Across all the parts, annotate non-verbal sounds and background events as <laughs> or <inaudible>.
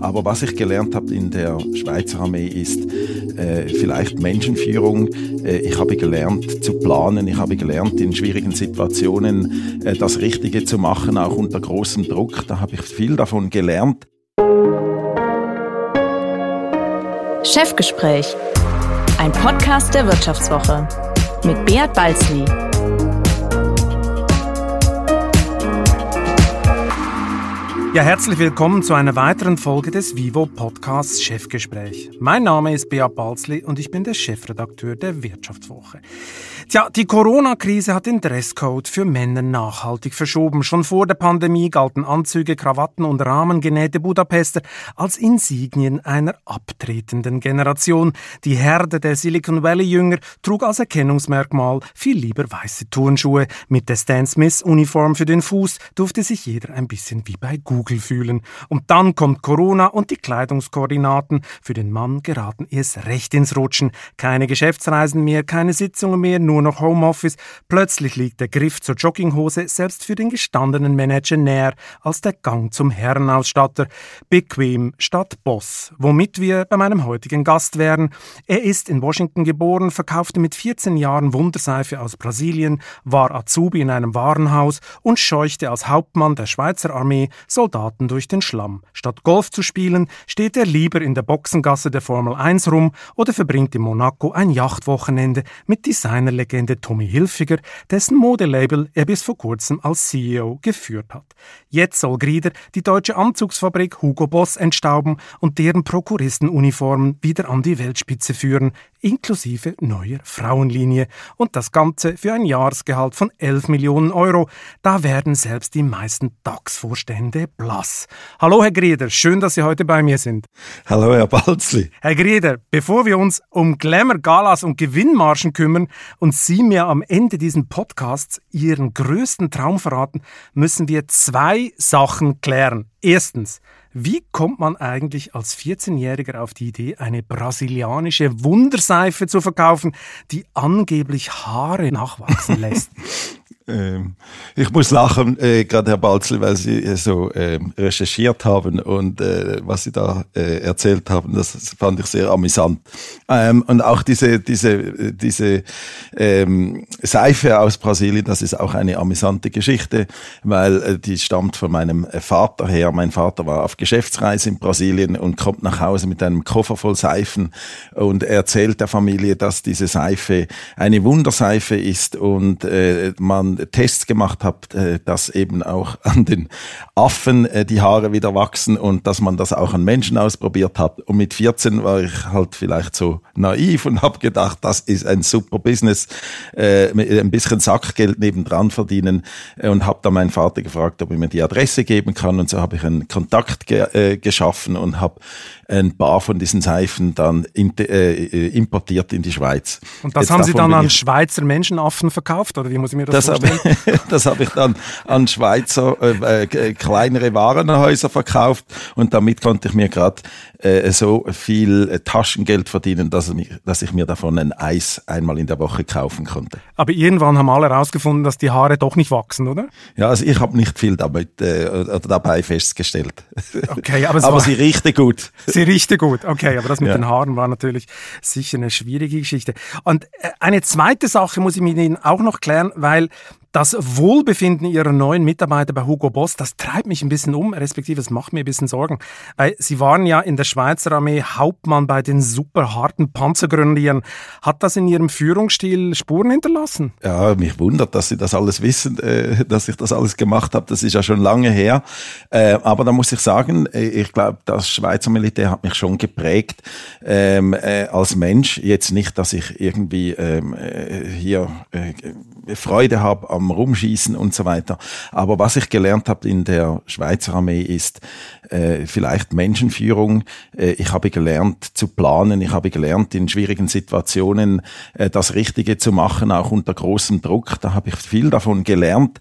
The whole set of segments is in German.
Aber was ich gelernt habe in der Schweizer Armee ist äh, vielleicht Menschenführung. Äh, ich habe gelernt zu planen. Ich habe gelernt in schwierigen Situationen äh, das Richtige zu machen, auch unter großem Druck. Da habe ich viel davon gelernt. Chefgespräch, ein Podcast der Wirtschaftswoche mit Beat Balzli. Ja, herzlich willkommen zu einer weiteren Folge des Vivo Podcasts Chefgespräch. Mein Name ist Beat Balzli und ich bin der Chefredakteur der Wirtschaftswoche. Tja, die Corona-Krise hat den Dresscode für Männer nachhaltig verschoben. Schon vor der Pandemie galten Anzüge, Krawatten und rahmengenähte Budapester als Insignien einer abtretenden Generation. Die Herde der Silicon Valley-Jünger trug als Erkennungsmerkmal viel lieber weiße Turnschuhe. Mit der Stan Smith-Uniform für den Fuß durfte sich jeder ein bisschen wie bei Google fühlen. Und dann kommt Corona und die Kleidungskoordinaten für den Mann geraten erst recht ins Rutschen. Keine Geschäftsreisen mehr, keine Sitzungen mehr, nur nur noch Homeoffice. Plötzlich liegt der Griff zur Jogginghose selbst für den gestandenen Manager näher als der Gang zum Herrenausstatter. Bequem statt Boss. Womit wir bei meinem heutigen Gast wären. Er ist in Washington geboren, verkaufte mit 14 Jahren Wunderseife aus Brasilien, war Azubi in einem Warenhaus und scheuchte als Hauptmann der Schweizer Armee Soldaten durch den Schlamm. Statt Golf zu spielen, steht er lieber in der Boxengasse der Formel 1 rum oder verbringt in Monaco ein Yachtwochenende mit Designerlegenden Legende Tommy Hilfiger, dessen Modelabel er bis vor kurzem als CEO geführt hat. Jetzt soll Grieder die deutsche Anzugsfabrik Hugo Boss entstauben und deren Prokuristenuniformen wieder an die Weltspitze führen, inklusive neuer Frauenlinie. Und das Ganze für ein Jahresgehalt von 11 Millionen Euro. Da werden selbst die meisten DAX-Vorstände blass. Hallo, Herr Grieder, schön, dass Sie heute bei mir sind. Hallo, Herr Balzli. Herr Grieder, bevor wir uns um Glamour, Galas und Gewinnmarschen kümmern und Sie mir am Ende diesen Podcasts Ihren größten Traum verraten, müssen wir zwei Sachen klären. Erstens, wie kommt man eigentlich als 14-Jähriger auf die Idee, eine brasilianische Wunderseife zu verkaufen, die angeblich Haare nachwachsen lässt? <laughs> Ähm, ich muss lachen, äh, gerade Herr Balzel, weil Sie äh, so äh, recherchiert haben und äh, was Sie da äh, erzählt haben, das fand ich sehr amüsant. Ähm, und auch diese, diese, diese ähm, Seife aus Brasilien, das ist auch eine amüsante Geschichte, weil äh, die stammt von meinem Vater her. Mein Vater war auf Geschäftsreise in Brasilien und kommt nach Hause mit einem Koffer voll Seifen und erzählt der Familie, dass diese Seife eine Wunderseife ist und äh, man Tests gemacht habt, äh, dass eben auch <laughs> an den Affen äh, die Haare wieder wachsen und dass man das auch an Menschen ausprobiert hat. Und mit 14 war ich halt vielleicht so naiv und habe gedacht, das ist ein super Business, äh, mit ein bisschen Sackgeld nebendran verdienen und habe dann meinen Vater gefragt, ob er mir die Adresse geben kann und so habe ich einen Kontakt ge geschaffen und habe ein paar von diesen Seifen dann in, äh, importiert in die Schweiz. Und das Jetzt haben Sie dann an Schweizer Menschenaffen verkauft oder wie muss ich mir das, das vorstellen? Habe, <laughs> das habe ich dann an Schweizer äh, äh, kleinere Warenhäuser verkauft und damit konnte ich mir gerade äh, so viel äh, Taschengeld verdienen, dass, dass ich mir davon ein Eis einmal in der Woche kaufen konnte. Aber irgendwann haben alle herausgefunden, dass die Haare doch nicht wachsen, oder? Ja, also ich habe nicht viel damit, äh, dabei festgestellt. <laughs> Okay, aber, aber sie riechte gut. <laughs> Sie riechte gut, okay, aber das mit ja. den Haaren war natürlich sicher eine schwierige Geschichte. Und äh, eine zweite Sache muss ich mit Ihnen auch noch klären, weil das Wohlbefinden Ihrer neuen Mitarbeiter bei Hugo Boss, das treibt mich ein bisschen um, respektive es macht mir ein bisschen Sorgen. Weil Sie waren ja in der Schweizer Armee Hauptmann bei den super harten Panzergrenadieren. Hat das in Ihrem Führungsstil Spuren hinterlassen? Ja, mich wundert, dass Sie das alles wissen, äh, dass ich das alles gemacht habe. Das ist ja schon lange her. Äh, aber da muss ich sagen, äh, ich glaube, das Schweizer Militär hat mich schon geprägt ähm, als Mensch. Jetzt nicht, dass ich irgendwie ähm, hier Freude habe am Rumschießen und so weiter. Aber was ich gelernt habe in der Schweizer Armee ist äh, vielleicht Menschenführung. Äh, ich habe gelernt zu planen. Ich habe gelernt in schwierigen Situationen äh, das Richtige zu machen, auch unter großem Druck. Da habe ich viel davon gelernt.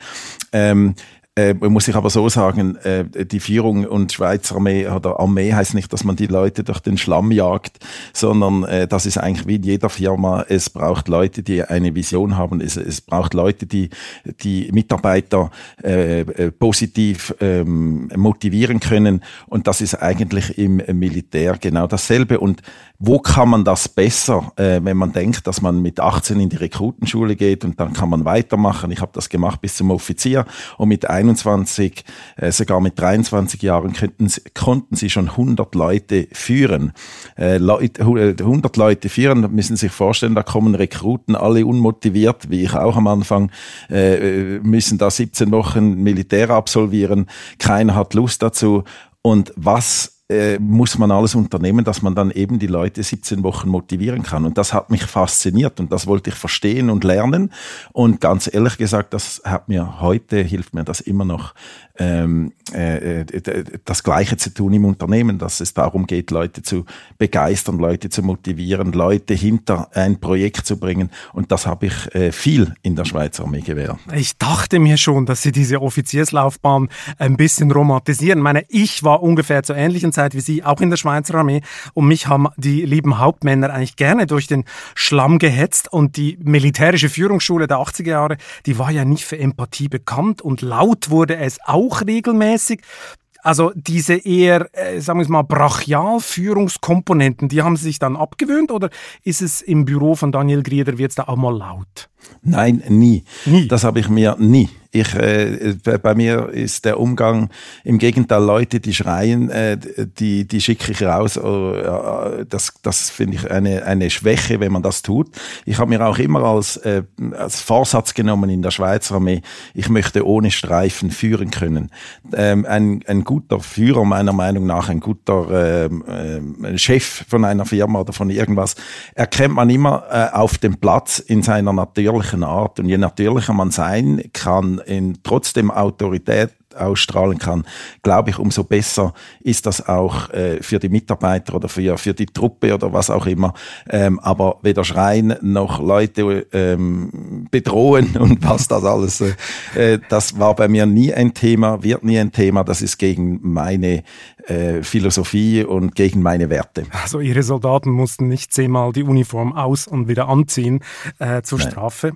Ähm, Äh, muss ich aber so sagen, äh, die Führung und Schweizer Armee oder Armee heißt nicht, dass man die Leute durch den Schlamm jagt, sondern äh, das ist eigentlich wie in jeder Firma. Es braucht Leute, die eine Vision haben. Es, es braucht Leute, die die Mitarbeiter äh, äh positiv ähm, motivieren können. Und das ist eigentlich im Militär genau dasselbe. Und wo kann man das besser, äh, wenn man denkt, dass man mit 18 in die Rekrutenschule geht und dann kann man weitermachen. Ich habe das gemacht bis zum Offizier und mit 21, äh, sogar mit 23 Jahren könnten, konnten sie schon 100 Leute führen. Äh, Leute, 100 Leute führen, müssen sich vorstellen, da kommen Rekruten, alle unmotiviert, wie ich auch am Anfang, äh, müssen da 17 Wochen Militär absolvieren. Keiner hat Lust dazu. Und was äh, muss man alles unternehmen, dass man dann eben die Leute 17 Wochen motivieren kann. Und das hat mich fasziniert und das wollte ich verstehen und lernen. Und ganz ehrlich gesagt, das hat mir heute, hilft mir das immer noch, ähm, äh, äh das Gleiche zu tun im Unternehmen, dass es darum geht, Leute zu begeistern, Leute zu motivieren, Leute hinter ein Projekt zu bringen. Und das habe ich äh, viel in der Schweizer Armee gewährt. Ich dachte mir schon, dass Sie diese Offizierslaufbahn ein bisschen romantisieren. Ich meine, ich war ungefähr zur ähnlichen Zeit wie Sie, auch in der Schweizer Armee. Und mich haben die lieben Hauptmänner eigentlich gerne durch den Schlamm gehetzt. Und die militärische Führungsschule der 80er Jahre, die war ja nicht für Empathie bekannt. Und laut wurde es auch auch regelmäßig. Also diese eher, äh, sagen wir mal, Brachialführungskomponenten, die haben Sie sich dann abgewöhnt oder ist es im Büro von Daniel Grieder, wird es da auch mal laut? Nein, nie. nie. Das habe ich mir nie. Ich, äh, bei mir ist der Umgang im Gegenteil Leute, die schreien, äh, die, die schicke ich raus. Äh, das, das finde ich eine, eine Schwäche, wenn man das tut. Ich habe mir auch immer als, äh, als Vorsatz genommen in der Schweizer Armee, ich möchte ohne Streifen führen können. Ähm, ein, ein guter Führer, meiner Meinung nach, ein guter äh, Chef von einer Firma oder von irgendwas, erkennt man immer äh, auf dem Platz in seiner Natur natürlichen Art. Und je natürlicher man sein kann, in trotzdem Autorität ausstrahlen kann, glaube ich, umso besser ist das auch äh, für die Mitarbeiter oder für, für die Truppe oder was auch immer. Ähm, aber weder schreien noch Leute ähm, bedrohen <laughs> und was das alles, äh, äh, das war bei mir nie ein Thema, wird nie ein Thema. Das ist gegen meine äh, Philosophie und gegen meine Werte. Also Ihre Soldaten mussten nicht zehnmal die Uniform aus und wieder anziehen äh, zur Nein. Strafe.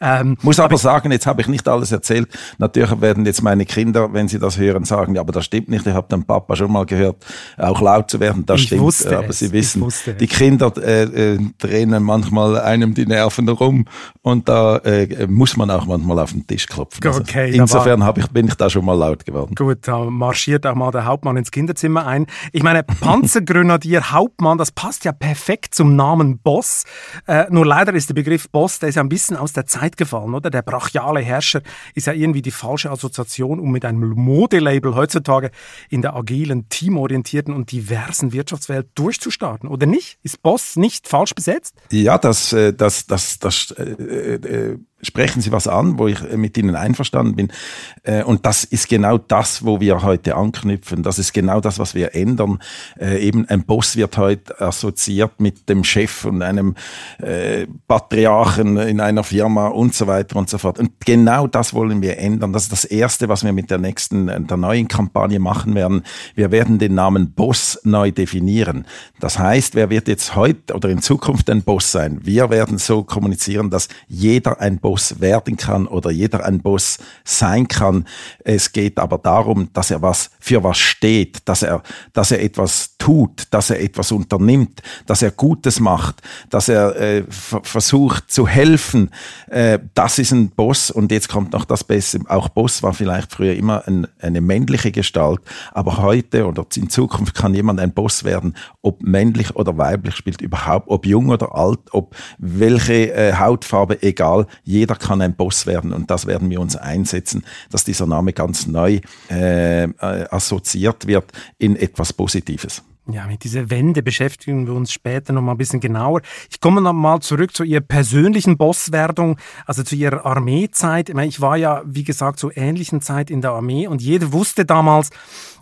Ähm, Muss aber, aber sagen, jetzt habe ich nicht alles erzählt. Natürlich werden jetzt meine Kinder wenn sie das hören, sagen, ja, aber das stimmt nicht, ich habe den Papa schon mal gehört, auch laut zu werden, das ich stimmt. Wusste aber es. sie wissen, die Kinder äh, äh, drehen manchmal einem die Nerven herum und da äh, muss man auch manchmal auf den Tisch klopfen. Also okay, insofern ich, bin ich da schon mal laut geworden. Gut, da marschiert auch mal der Hauptmann ins Kinderzimmer ein. Ich meine, Panzergrenadier <laughs> Hauptmann, das passt ja perfekt zum Namen Boss. Äh, nur leider ist der Begriff Boss, der ist ja ein bisschen aus der Zeit gefallen, oder? Der brachiale Herrscher ist ja irgendwie die falsche Assoziation, um mit einem Modelabel heutzutage in der agilen, teamorientierten und diversen Wirtschaftswelt durchzustarten, oder nicht? Ist Boss nicht falsch besetzt? Ja, das, äh, das, das, das, äh, äh, sprechen Sie was an, wo ich äh, mit Ihnen einverstanden bin. Äh, und das ist genau das, wo wir heute anknüpfen. Das ist genau das, was wir ändern. Äh, eben ein Boss wird heute assoziiert mit dem Chef und einem Patriarchen in einer Firma und so weiter und so fort. Und genau das wollen wir ändern. Das ist das Erste, was wir mit der nächsten, der neuen Kampagne machen werden. Wir werden den Namen Boss neu definieren. Das heißt, wer wird jetzt heute oder in Zukunft ein Boss sein? Wir werden so kommunizieren, dass jeder ein Boss Boss werden kann oder jeder ein Boss sein kann. Es geht aber darum, dass er was für was steht, dass er, dass er etwas tut, dass er etwas unternimmt, dass er Gutes macht, dass er äh, versucht zu helfen. Äh, das ist ein Boss und jetzt kommt noch das Beste. Auch Boss war vielleicht früher immer ein, eine männliche Gestalt, aber heute oder in Zukunft kann jemand ein Boss werden, ob männlich oder weiblich spielt überhaupt, ob jung oder alt, ob welche äh, Hautfarbe, egal jeder kann ein Boss werden und das werden wir uns einsetzen, dass dieser Name ganz neu äh, äh, assoziiert wird in etwas Positives. Ja, mit dieser Wende beschäftigen wir uns später noch mal ein bisschen genauer. Ich komme noch mal zurück zu Ihrer persönlichen Bosswerdung, also zu Ihrer Armeezeit. Ich, ich war ja, wie gesagt, zur ähnlichen Zeit in der Armee und jeder wusste damals,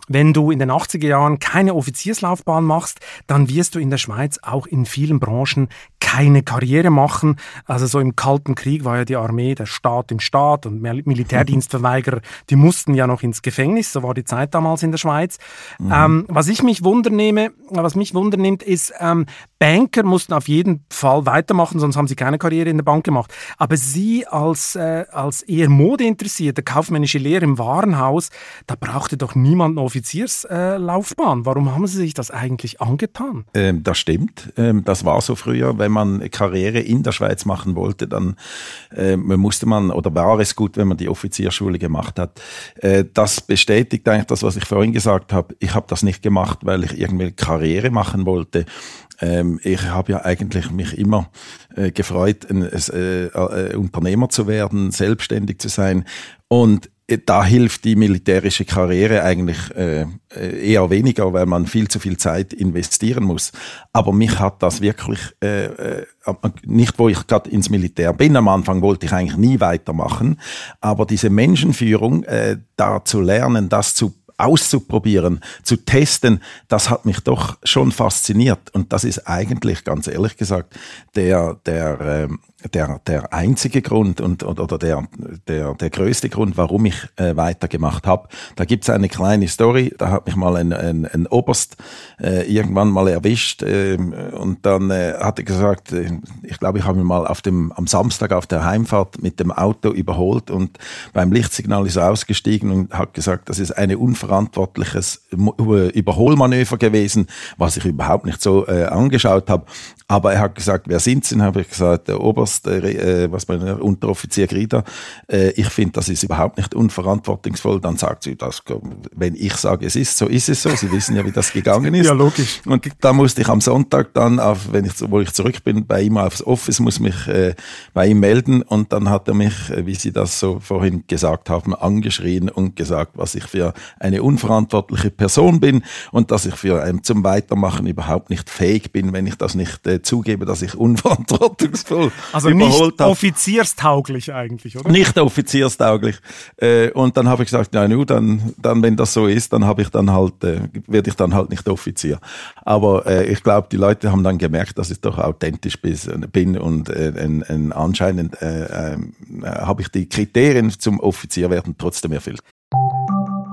wenn du in den 80er Jahren keine Offizierslaufbahn machst, dann wirst du in der Schweiz auch in vielen Branchen keine Karriere machen. Also so im Kalten Krieg war ja die Armee der Staat im Staat und Militärdienstverweigerer, die mussten ja noch ins Gefängnis. So war die Zeit damals in der Schweiz. Mhm. Ähm, was ich mich wundernehme, was mich wundernimmt, ist, ähm, Banker mussten auf jeden Fall weitermachen, sonst haben sie keine Karriere in der Bank gemacht. Aber Sie als, äh, als eher modeinteressierte kaufmännische Lehre im Warenhaus, da brauchte doch niemand eine Offizierslaufbahn. Äh, Warum haben Sie sich das eigentlich angetan? Ähm, das stimmt. Ähm, das war so früher. Wenn man Karriere in der Schweiz machen wollte, dann äh, musste man, oder war es gut, wenn man die Offizierschule gemacht hat. Äh, das bestätigt eigentlich das, was ich vorhin gesagt habe. Ich habe das nicht gemacht, weil ich irgendwie Karriere machen wollte ähm, ich habe ja eigentlich mich immer äh, gefreut, ein, äh, äh, Unternehmer zu werden, selbstständig zu sein. Und äh, da hilft die militärische Karriere eigentlich äh, eher weniger, weil man viel zu viel Zeit investieren muss. Aber mich hat das wirklich äh nicht, wo ich gerade ins Militär bin. Am Anfang wollte ich eigentlich nie weitermachen, aber diese Menschenführung, äh, da zu lernen, das zu auszuprobieren, zu testen, das hat mich doch schon fasziniert. Und das ist eigentlich, ganz ehrlich gesagt, der, der, ähm, der, der einzige Grund und, oder der, der, der größte Grund, warum ich äh, weitergemacht habe. Da gibt's eine kleine Story, da hat mich mal ein, ein, ein Oberst äh, irgendwann mal erwischt äh, und dann äh, hat er gesagt, äh, ich glaube, ich habe ihn mal auf dem, am Samstag auf der Heimfahrt mit dem Auto überholt und beim Lichtsignal ist er ausgestiegen und hat gesagt, das ist ein unverantwortliches Überholmanöver gewesen, was ich überhaupt nicht so äh, angeschaut habe. Aber er hat gesagt, wer sind Sie? habe ich gesagt, der Oberst, äh, was man Unteroffizier Grida. Äh, ich finde, das ist überhaupt nicht unverantwortungsvoll. Dann sagt sie, dass, wenn ich sage, es ist so, ist es so. Sie wissen ja, wie das gegangen <laughs> ist. ja, logisch. Und da musste ich am Sonntag dann, auf, wenn ich, wo ich zurück bin, bei ihm aufs Office, muss mich äh, bei ihm melden. Und dann hat er mich, äh, wie Sie das so vorhin gesagt haben, angeschrien und gesagt, was ich für eine unverantwortliche Person bin und dass ich für ähm, zum Weitermachen überhaupt nicht fähig bin, wenn ich das nicht äh, zugebe, dass ich <laughs> unverantwortungsvoll also nicht offizierstauglich eigentlich, oder? Nicht offizierstauglich. Äh, und dann habe ich gesagt, ja, nu, dann, dann, wenn das so ist, dann habe ich dann halt, äh, werde ich dann halt nicht Offizier. Aber äh, ich glaube, die Leute haben dann gemerkt, dass ich doch authentisch bin und äh, ein, ein anscheinend äh, äh, habe ich die Kriterien zum Offizier werden trotzdem erfüllt.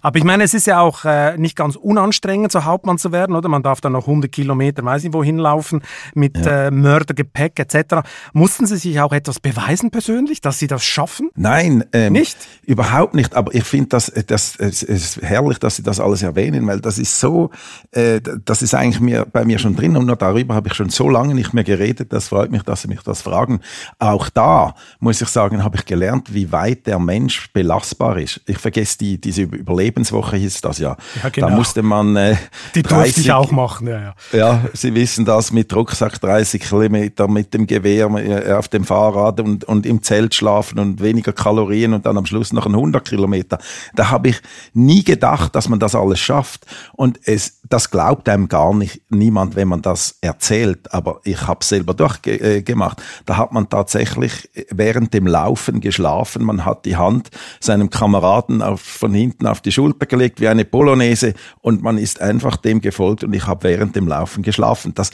Aber ich meine, es ist ja auch äh, nicht ganz unanstrengend, so Hauptmann zu werden, oder? Man darf dann noch 100 Kilometer, weiß nicht wohin laufen, mit ja. äh, Mördergepäck etc. Mussten Sie sich auch etwas beweisen persönlich, dass Sie das schaffen? Nein, ähm, nicht? Überhaupt nicht. Aber ich finde das, das, es ist herrlich, dass Sie das alles erwähnen, weil das ist so, äh, das ist eigentlich mir, bei mir schon drin und nur darüber habe ich schon so lange nicht mehr geredet. Das freut mich, dass Sie mich das fragen. Auch da, muss ich sagen, habe ich gelernt, wie weit der Mensch belastbar ist. Ich vergesse die, diese Überlegung Lebenswoche hieß das ja. ja genau. Da musste man äh, die 30, durfte ich auch machen. Ja, ja. ja, Sie wissen das mit Rucksack 30 Kilometer mit dem Gewehr äh, auf dem Fahrrad und, und im Zelt schlafen und weniger Kalorien und dann am Schluss noch ein 100 Kilometer. Da habe ich nie gedacht, dass man das alles schafft und es das glaubt einem gar nicht niemand, wenn man das erzählt. Aber ich habe selber durchgemacht. Da hat man tatsächlich während dem Laufen geschlafen. Man hat die Hand seinem Kameraden auf, von hinten auf die Schulter gelegt wie eine Polonaise und man ist einfach dem gefolgt und ich habe während dem Laufen geschlafen. Das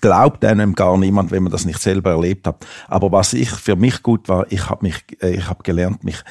glaubt einem gar niemand, wenn man das nicht selber erlebt hat. Aber was ich für mich gut war, ich habe mich, äh, ich habe gelernt, mich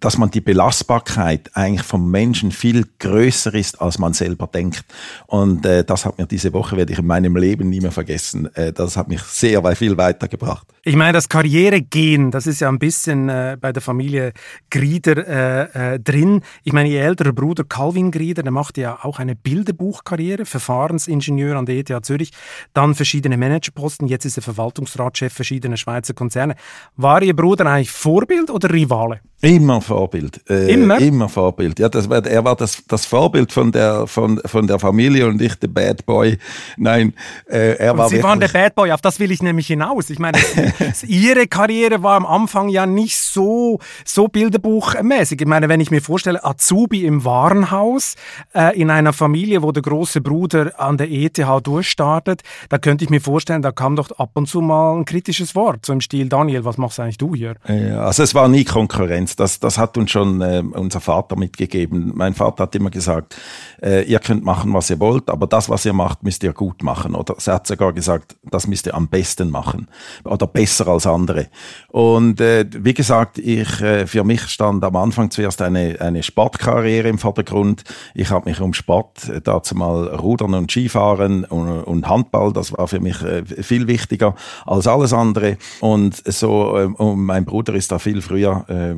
dass man die Belastbarkeit eigentlich vom Menschen viel größer ist, als man selber denkt. Und äh, das hat mir diese Woche, werde ich in meinem Leben nie mehr vergessen. Äh, das hat mich sehr viel weitergebracht. Ich meine, das Karrieregehen, das ist ja ein bisschen äh, bei der Familie Grieder äh, äh, drin. Ich meine, ihr älterer Bruder Calvin Grieder, der machte ja auch eine Bilderbuchkarriere, Verfahrensingenieur an der ETH Zürich, dann verschiedene Managerposten, jetzt ist er Verwaltungsratschef verschiedener Schweizer Konzerne. War Ihr Bruder eigentlich Vorbild oder Charlie. Immer Vorbild. Äh, immer? Immer Vorbild. Ja, das war, er war das, das Vorbild von der, von, von der Familie und ich der Bad Boy. Nein, äh, er und war Sie waren der Bad Boy, auf das will ich nämlich hinaus. Ich meine, <laughs> Ihre Karriere war am Anfang ja nicht so, so bilderbuchmäßig. Ich meine, wenn ich mir vorstelle, Azubi im Warenhaus, äh, in einer Familie, wo der große Bruder an der ETH durchstartet, da könnte ich mir vorstellen, da kam doch ab und zu mal ein kritisches Wort, so im Stil, Daniel, was machst eigentlich du hier? Ja, also es war nie Konkurrenz. Das, das hat uns schon äh, unser Vater mitgegeben. Mein Vater hat immer gesagt, äh, ihr könnt machen, was ihr wollt, aber das, was ihr macht, müsst ihr gut machen. Oder er hat sogar gesagt, das müsst ihr am besten machen oder besser als andere. Und äh, wie gesagt, ich äh, für mich stand am Anfang zuerst eine eine Sportkarriere im Vordergrund. Ich habe mich um Sport äh, dazu mal Rudern und Skifahren und, und Handball, das war für mich äh, viel wichtiger als alles andere. Und so, äh, und mein Bruder ist da viel früher, äh,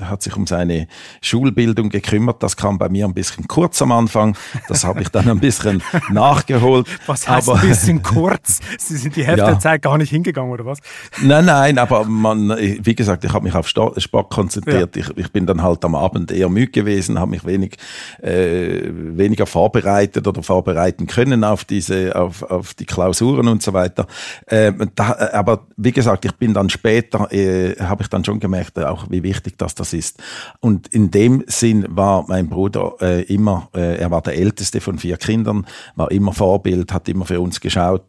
hat sich um seine Schulbildung gekümmert. Das kam bei mir ein bisschen kurz am Anfang. Das habe ich dann ein bisschen <laughs> nachgeholt. Was heißt aber, ein bisschen kurz? Sie sind die Hälfte ja. der Zeit gar nicht hingegangen, oder was? Nein, nein, aber man, wie gesagt, ich habe mich auf Sport konzentriert. Ja. Ich, ich, bin dann halt am Abend eher müde gewesen, habe mich wenig, äh, weniger vorbereitet oder vorbereiten können auf diese, auf, auf die Klausuren und so weiter. Äh, da, aber wie gesagt, ich bin dann später, äh, habe ich dann schon gemerkt, auch wie wichtig das das ist. Und in dem Sinn war mein Bruder äh, immer, äh, er war der älteste von vier Kindern, war immer Vorbild, hat immer für uns geschaut.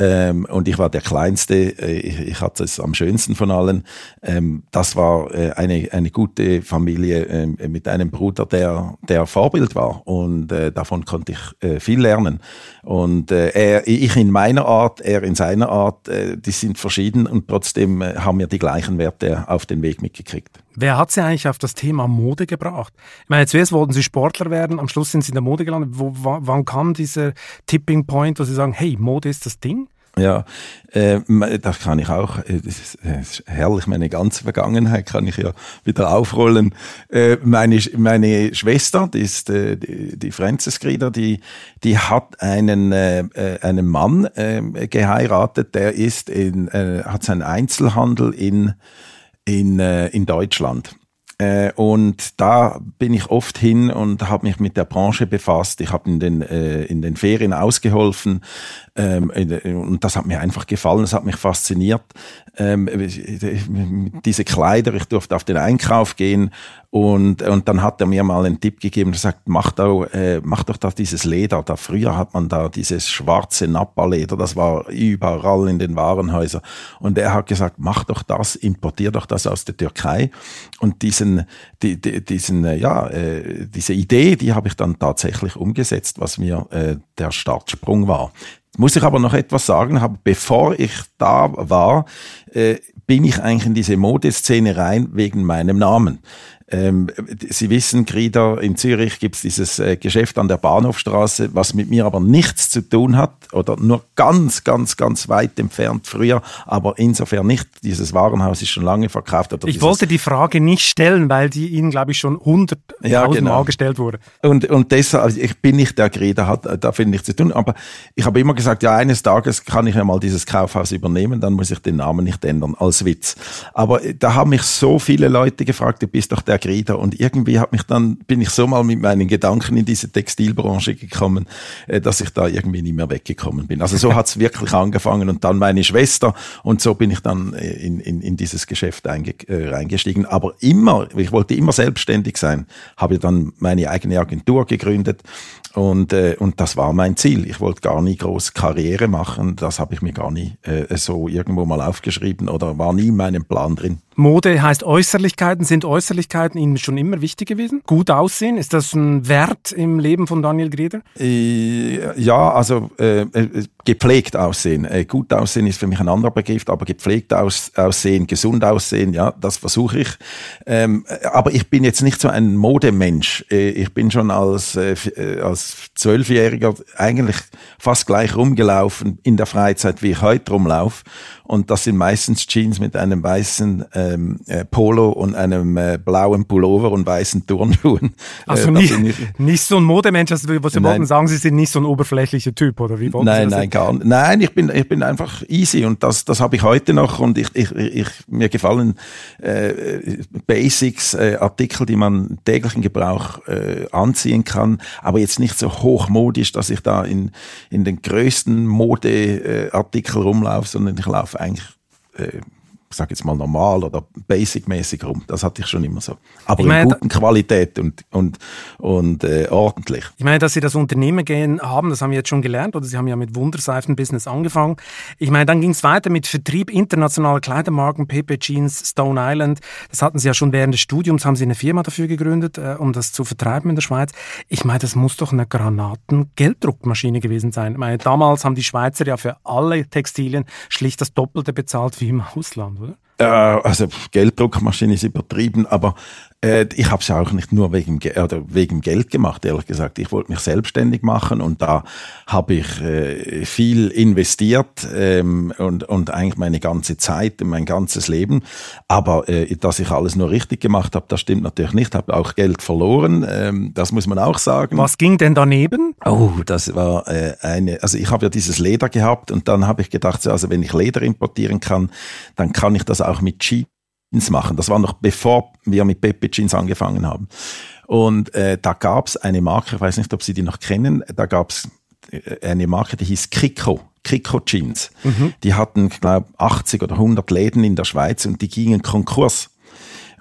Ähm, und ich war der Kleinste, äh, ich, ich, hatte es am schönsten von allen. Ähm, das war äh, eine, eine gute Familie äh, mit einem Bruder, der, der Vorbild war. Und äh, davon konnte ich äh, viel lernen. Und äh, er, ich in meiner Art, er in seiner Art, die sind verschieden und trotzdem haben wir die gleichen Werte auf den Weg mitgekriegt. Wer hat Sie eigentlich auf das Thema Mode gebracht? Ich meine, zuerst wollten Sie Sportler werden, am Schluss sind Sie in der Mode gelandet. Wo, wann kam dieser Tipping Point, wo Sie sagen, hey, Mode ist das Ding? Ja, äh, das kann ich auch. Äh, das ist, das ist herrlich, meine ganze Vergangenheit kann ich ja wieder aufrollen. Äh, meine, meine Schwester, die ist äh, die, die Frances Grieder, die, die hat einen, äh, äh, einen Mann äh, geheiratet, der ist in, äh, hat seinen Einzelhandel in, in, äh, in Deutschland. Äh, und da bin ich oft hin und habe mich mit der Branche befasst. Ich habe in den, äh, in den Ferien ausgeholfen ähm, und das hat mir einfach gefallen, das hat mich fasziniert. Ähm, diese Kleider, ich durfte auf den Einkauf gehen und, und dann hat er mir mal einen Tipp gegeben, er sagt, mach doch, äh, mach doch da dieses Leder. Da früher hat man da dieses schwarze Nappa-Leder, das war überall in den Warenhäusern. Und er hat gesagt, mach doch das, importier doch das aus der Türkei. Und diesen, die, die, diesen, äh, ja, äh, diese Idee, die habe ich dann tatsächlich umgesetzt, was mir äh, der Startsprung war. Muss ich aber noch etwas sagen, habe, bevor ich da war, äh, bin ich eigentlich in diese Modeszene rein wegen meinem Namen. Ähm, Sie wissen, Grida, in Zürich gibt es dieses äh, Geschäft an der Bahnhofstraße, was mit mir aber nichts zu tun hat oder nur ganz, ganz, ganz weit entfernt früher, aber insofern nicht. Dieses Warenhaus ist schon lange verkauft. Oder ich wollte die Frage nicht stellen, weil die Ihnen, glaube ich, schon hunderttausend ja, genau. Mal gestellt wurde. Und, und deshalb, also ich bin nicht der Grida, hat da finde ich zu tun, aber ich habe immer gesagt, ja, eines Tages kann ich ja mal dieses Kaufhaus übernehmen, dann muss ich den Namen nicht ändern, als Witz. Aber äh, da haben mich so viele Leute gefragt, du bist doch der Grida. Und irgendwie hat mich dann, bin ich so mal mit meinen Gedanken in diese Textilbranche gekommen, äh, dass ich da irgendwie nicht mehr weggekommen bin. Also so <laughs> hat es wirklich angefangen und dann meine Schwester und so bin ich dann äh, in, in, in dieses Geschäft einge, äh, reingestiegen. Aber immer, ich wollte immer selbstständig sein, habe dann meine eigene Agentur gegründet und, äh, und das war mein Ziel. Ich wollte gar nie groß Karriere machen. Das habe ich mir gar nie äh, so irgendwo mal aufgeschrieben oder war nie in meinem Plan drin. Mode heißt Äußerlichkeiten. Sind Äußerlichkeiten Ihnen schon immer wichtig gewesen? Gut aussehen, ist das ein Wert im Leben von Daniel Grieder? Äh, ja, also äh, äh, gepflegt aussehen. Äh, gut aussehen ist für mich ein anderer Begriff, aber gepflegt aus, aussehen, gesund aussehen, ja, das versuche ich. Ähm, aber ich bin jetzt nicht so ein Modemensch. Äh, ich bin schon als, äh, als Zwölfjähriger eigentlich fast gleich rumgelaufen in der Freizeit, wie ich heute rumlaufe. Und das sind meistens Jeans mit einem weißen ähm, äh, Polo und einem äh, blauen Pullover und weißen Turnschuhen. Also äh, nicht, <laughs> nicht so ein Modemensch, also, was Sie wollten sagen, Sie sind nicht so ein oberflächlicher Typ, oder wie wollten Nein, nein, gar nicht. Nein, ich bin, ich bin einfach easy und das, das habe ich heute noch und ich, ich, ich, mir gefallen äh, Basics, äh, Artikel, die man täglichen Gebrauch äh, anziehen kann, aber jetzt nicht so hochmodisch, dass ich da in, in den größten Modeartikel äh, rumlaufe, sondern ich laufe eigentlich äh, sage jetzt mal normal oder basic-mäßig rum. Das hatte ich schon immer so. Aber ich meine, in guten Qualität und, und, und äh, ordentlich. Ich meine, dass Sie das Unternehmen gehen haben, das haben wir jetzt schon gelernt, oder Sie haben ja mit Wunderseifen-Business angefangen. Ich meine, dann ging es weiter mit Vertrieb internationaler Kleidermarken, PP Jeans, Stone Island. Das hatten Sie ja schon während des Studiums, haben Sie eine Firma dafür gegründet, äh, um das zu vertreiben in der Schweiz. Ich meine, das muss doch eine Granaten-Gelddruckmaschine gewesen sein. Ich meine, damals haben die Schweizer ja für alle Textilien schlicht das Doppelte bezahlt wie im Ausland oder? Äh, also Gelddruckmaschine ist übertrieben, aber äh, ich habe es ja auch nicht nur wegen, oder wegen Geld gemacht, ehrlich gesagt. Ich wollte mich selbstständig machen und da habe ich äh, viel investiert ähm, und, und eigentlich meine ganze Zeit, mein ganzes Leben. Aber äh, dass ich alles nur richtig gemacht habe, das stimmt natürlich nicht. Ich habe auch Geld verloren, ähm, das muss man auch sagen. Was ging denn daneben? Oh, das war äh, eine, also ich habe ja dieses Leder gehabt und dann habe ich gedacht, so, also wenn ich Leder importieren kann, dann kann ich das auch mit Jeans machen. Das war noch bevor wir mit Pepe Jeans angefangen haben. Und äh, da gab es eine Marke, ich weiß nicht, ob Sie die noch kennen, da gab es äh, eine Marke, die hieß Kiko. Kiko Jeans. Mhm. Die hatten, glaube 80 oder 100 Läden in der Schweiz und die gingen Konkurs.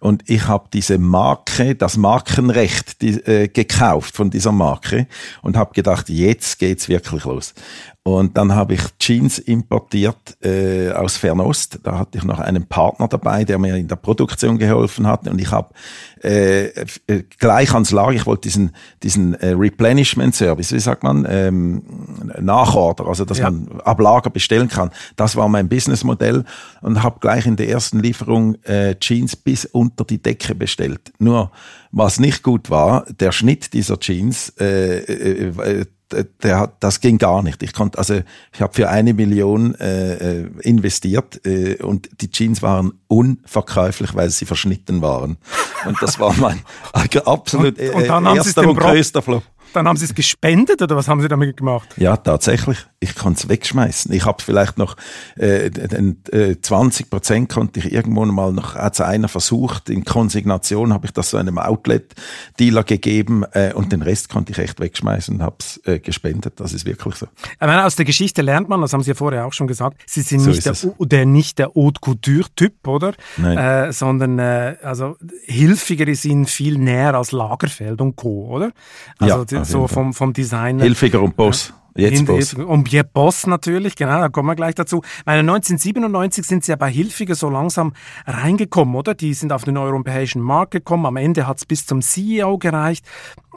Und ich habe diese Marke, das Markenrecht die, äh, gekauft von dieser Marke und habe gedacht, jetzt geht's wirklich los. Und dann habe ich Jeans importiert äh, aus Fernost. Da hatte ich noch einen Partner dabei, der mir in der Produktion geholfen hat. Und ich habe äh, äh, gleich ans Lager, ich wollte diesen, diesen äh, Replenishment-Service, wie sagt man, ähm, Nachorder, also dass ja. man ab Lager bestellen kann. Das war mein Businessmodell und habe gleich in der ersten Lieferung äh, Jeans bis unter die Decke bestellt. Nur was nicht gut war, der Schnitt dieser Jeans, äh, äh, äh der hat, das ging gar nicht. Ich konnte, also ich habe für eine Million äh, äh, investiert äh, und die Jeans waren unverkäuflich, weil sie verschnitten waren. Und das war mein <laughs> absolut und, und äh, erster und größter Flop. Dann haben Sie es gespendet oder was haben Sie damit gemacht? Ja, tatsächlich. Ich konnte es wegschmeißen. Ich habe vielleicht noch äh, den, äh, 20 Prozent konnte ich irgendwo mal noch, hat einer versucht, in Konsignation habe ich das so einem Outlet-Dealer gegeben äh, und den Rest konnte ich echt wegschmeißen und habe es äh, gespendet. Das ist wirklich so. Ich meine, aus der Geschichte lernt man, das haben Sie ja vorher auch schon gesagt, Sie sind so nicht, der, der, nicht der Haute Couture-Typ, oder? Nein. Äh, sondern äh, also hilfiger ist Ihnen viel näher als Lagerfeld und Co., oder? Also ja, so vom, vom Design. Hilfiger und Boss. Jetzt Boss. Und jetzt Boss natürlich, genau, da kommen wir gleich dazu. Meine 1997 sind sie ja bei Hilfiger so langsam reingekommen, oder? Die sind auf den europäischen Markt gekommen. Am Ende hat es bis zum CEO gereicht.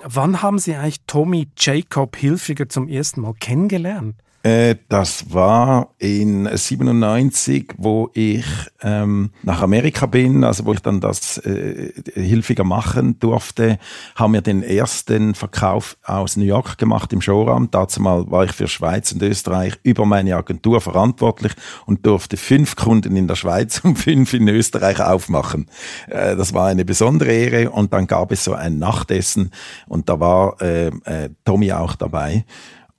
Wann haben Sie eigentlich Tommy Jacob Hilfiger zum ersten Mal kennengelernt? Äh, das war in 97, wo ich ähm, nach Amerika bin, also wo ich dann das äh, hilfiger machen durfte, haben wir den ersten Verkauf aus New York gemacht im Showraum. Dazu mal war ich für Schweiz und Österreich über meine Agentur verantwortlich und durfte fünf Kunden in der Schweiz <laughs> und fünf in Österreich aufmachen. Äh, das war eine besondere Ehre und dann gab es so ein Nachtessen und da war äh, äh, Tommy auch dabei.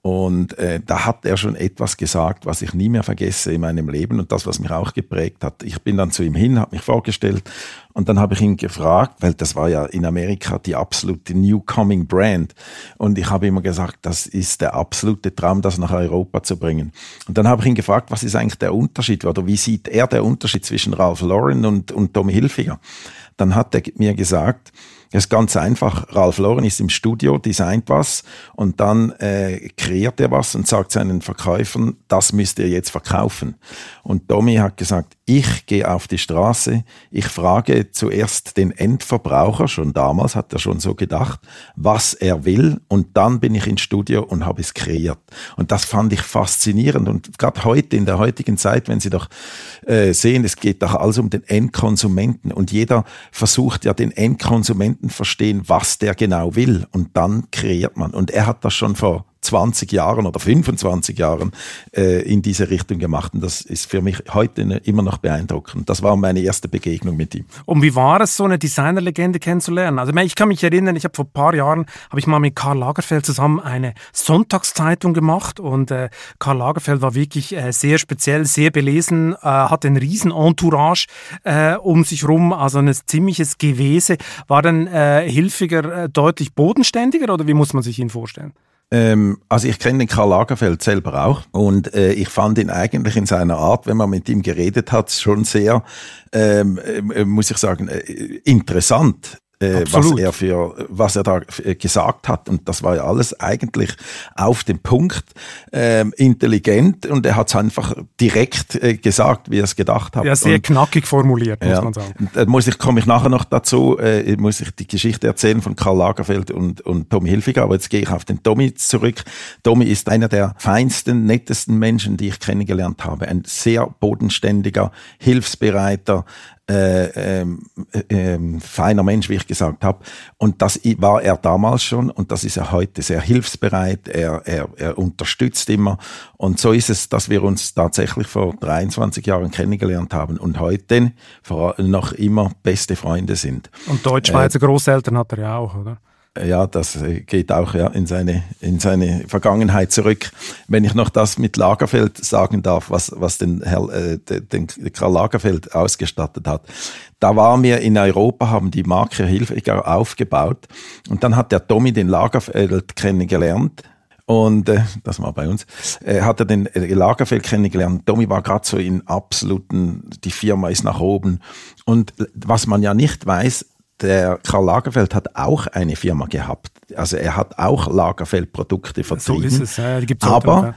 Und äh, da hat er schon etwas gesagt, was ich nie mehr vergesse in meinem Leben und das, was mich auch geprägt hat. Ich bin dann zu ihm hin, habe mich vorgestellt und dann habe ich ihn gefragt, weil das war ja in Amerika die absolute Newcoming Brand. Und ich habe immer gesagt, das ist der absolute Traum, das nach Europa zu bringen. Und dann habe ich ihn gefragt, was ist eigentlich der Unterschied oder wie sieht er der Unterschied zwischen Ralph Lauren und, und Tommy Hilfiger? Dann hat er mir gesagt, es ist ganz einfach. Ralf Lauren ist im Studio, designt was und dann äh, kreiert er was und sagt seinen Verkäufern, das müsst ihr jetzt verkaufen. Und Tommy hat gesagt, ich gehe auf die Straße, ich frage zuerst den Endverbraucher, schon damals hat er schon so gedacht, was er will. Und dann bin ich ins Studio und habe es kreiert. Und das fand ich faszinierend. Und gerade heute, in der heutigen Zeit, wenn Sie doch äh, sehen, es geht doch alles um den Endkonsumenten. Und jeder versucht ja den Endkonsumenten verstehen, was der genau will. Und dann kreiert man. Und er hat das schon vor 20 Jahren oder 25 Jahren äh, in diese Richtung gemacht. Und das ist für mich heute immer noch beeindruckend. Das war meine erste Begegnung mit ihm. Und wie war es, so eine Designerlegende kennenzulernen? Also ich kann mich erinnern, ich habe vor ein paar Jahren, habe ich mal mit Karl Lagerfeld zusammen eine Sonntagszeitung gemacht und äh, Karl Lagerfeld war wirklich äh, sehr speziell, sehr belesen, äh, hat ein riesen Entourage äh, um sich rum, also ein ziemliches Gewese. War dann äh, Hilfiger äh, deutlich bodenständiger oder wie muss man sich ihn vorstellen? Ähm, also ich kenne den Karl Lagerfeld selber auch und äh, ich fand ihn eigentlich in seiner Art, wenn man mit ihm geredet hat, schon sehr, ähm, äh, muss ich sagen, äh, interessant äh, was er für was er da äh, gesagt hat und das war ja alles eigentlich auf den Punkt ähm, intelligent und er hat es einfach direkt äh, gesagt, wie er es gedacht hat. Ja, sehr und, knackig formuliert, muss ja, man sagen. Da muss ich komme ich nachher noch dazu, äh, muss ich die Geschichte erzählen von Karl Lagerfeld und und Tommy Hilfiger, aber jetzt gehe ich auf den Tommy zurück. Tommy ist einer der feinsten, nettesten Menschen, die ich kennengelernt habe, ein sehr bodenständiger, hilfsbereiter, äh, ähm, äh, äh, feiner Mensch, wie ich gesagt habe. Und das war er damals schon und das ist er heute sehr hilfsbereit. Er, er, er unterstützt immer. Und so ist es, dass wir uns tatsächlich vor 23 Jahren kennengelernt haben und heute noch immer beste Freunde sind. Und Deutschschweizer äh, Großeltern hat er ja auch, oder? Ja, das äh, geht auch ja, in, seine, in seine Vergangenheit zurück. Wenn ich noch das mit Lagerfeld sagen darf, was, was den, Herr, äh, den Karl Lagerfeld ausgestattet hat. Da waren wir in Europa, haben die Marke Hilfiger aufgebaut und dann hat der Tommy den Lagerfeld kennengelernt und äh, das war bei uns, äh, hat er den äh, Lagerfeld kennengelernt. Tommy war gerade so in absoluten, die Firma ist nach oben. Und was man ja nicht weiß, der Karl Lagerfeld hat auch eine Firma gehabt. Also er hat auch Lagerfeld-Produkte vertrieben. So ist es, ja, die gibt's aber ja,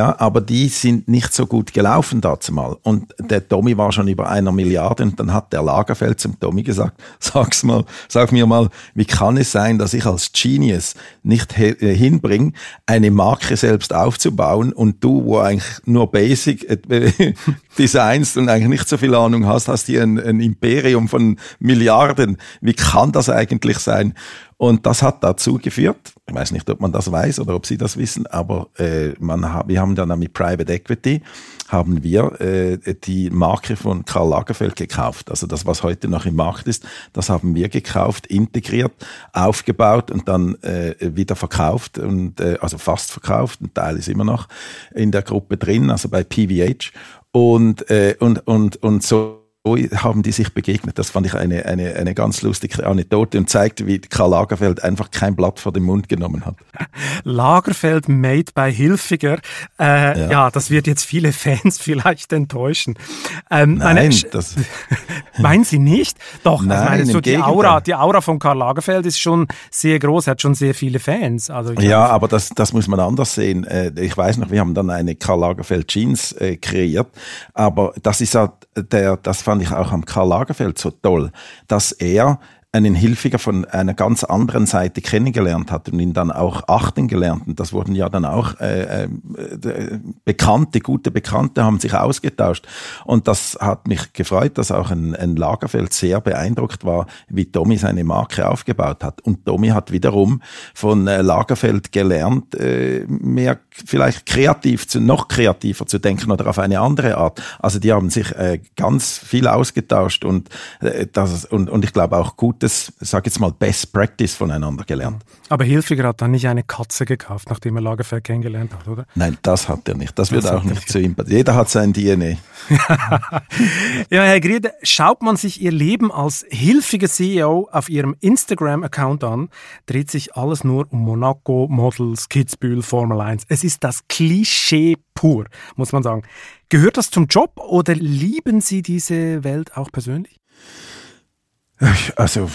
aber die sind nicht so gut gelaufen dazu mal. Und der Tommy war schon über einer Milliarde und dann hat der Lagerfeld zum Tommy gesagt, <laughs> sag's mal, sag mir mal, wie kann es sein, dass ich als Genius nicht äh, hinbringe, eine Marke selbst aufzubauen und du, wo eigentlich nur Basic äh, <laughs> designst und eigentlich nicht so viel Ahnung hast, hast hier ein, ein Imperium von Milliarden. Wie kann das eigentlich sein? Und das hat dazu geführt, ich weiß nicht, ob man das weiß oder ob Sie das wissen, aber äh, man, wir haben dann mit Private Equity haben wir äh, die Marke von Karl Lagerfeld gekauft. Also das, was heute noch im Markt ist, das haben wir gekauft, integriert, aufgebaut und dann äh, wieder verkauft und äh, also fast verkauft. Ein Teil ist immer noch in der Gruppe drin, also bei PVH und äh, und und und so haben die sich begegnet. Das fand ich eine, eine, eine ganz lustige Anekdote und zeigt, wie Karl Lagerfeld einfach kein Blatt vor den Mund genommen hat. <laughs> Lagerfeld made by Hilfiger. Äh, ja. ja. das wird jetzt viele Fans <laughs> vielleicht enttäuschen. Ähm, Nein, eine, das <laughs> meinen Sie nicht? Doch, Nein, meine, so die Aura, die Aura von Karl Lagerfeld ist schon sehr groß, hat schon sehr viele Fans. Also ja, aber das, das muss man anders sehen. Äh, ich weiß noch, wir haben dann eine Karl Lagerfeld Jeans äh, kreiert, aber das ist ja der, das fand ich auch am Karl Lagerfeld so toll, dass er einen Hilfiger von einer ganz anderen Seite kennengelernt hat und ihn dann auch achten gelernt. Und das wurden ja dann auch äh, äh, Bekannte, gute Bekannte haben sich ausgetauscht. Und das hat mich gefreut, dass auch ein, ein Lagerfeld sehr beeindruckt war, wie Tommy seine Marke aufgebaut hat. Und Tommy hat wiederum von äh, Lagerfeld gelernt, äh, mehr vielleicht kreativ zu, noch kreativer zu denken oder auf eine andere Art. Also die haben sich äh, ganz viel ausgetauscht und, äh, das, und, und ich glaube auch gut gutes, sag jetzt mal, Best Practice voneinander gelernt. Aber Hilfiger hat dann nicht eine Katze gekauft, nachdem er Lagerfeld kennengelernt hat, oder? Nein, das hat er nicht. Das, das wird auch nicht zu ihm. Jeder hat sein DNA. <laughs> ja, Herr Griede, schaut man sich Ihr Leben als hilfiger CEO auf Ihrem Instagram-Account an, dreht sich alles nur um Monaco, Models, Kitzbühel, Formel 1. Es ist das Klischee pur, muss man sagen. Gehört das zum Job oder lieben Sie diese Welt auch persönlich? Also,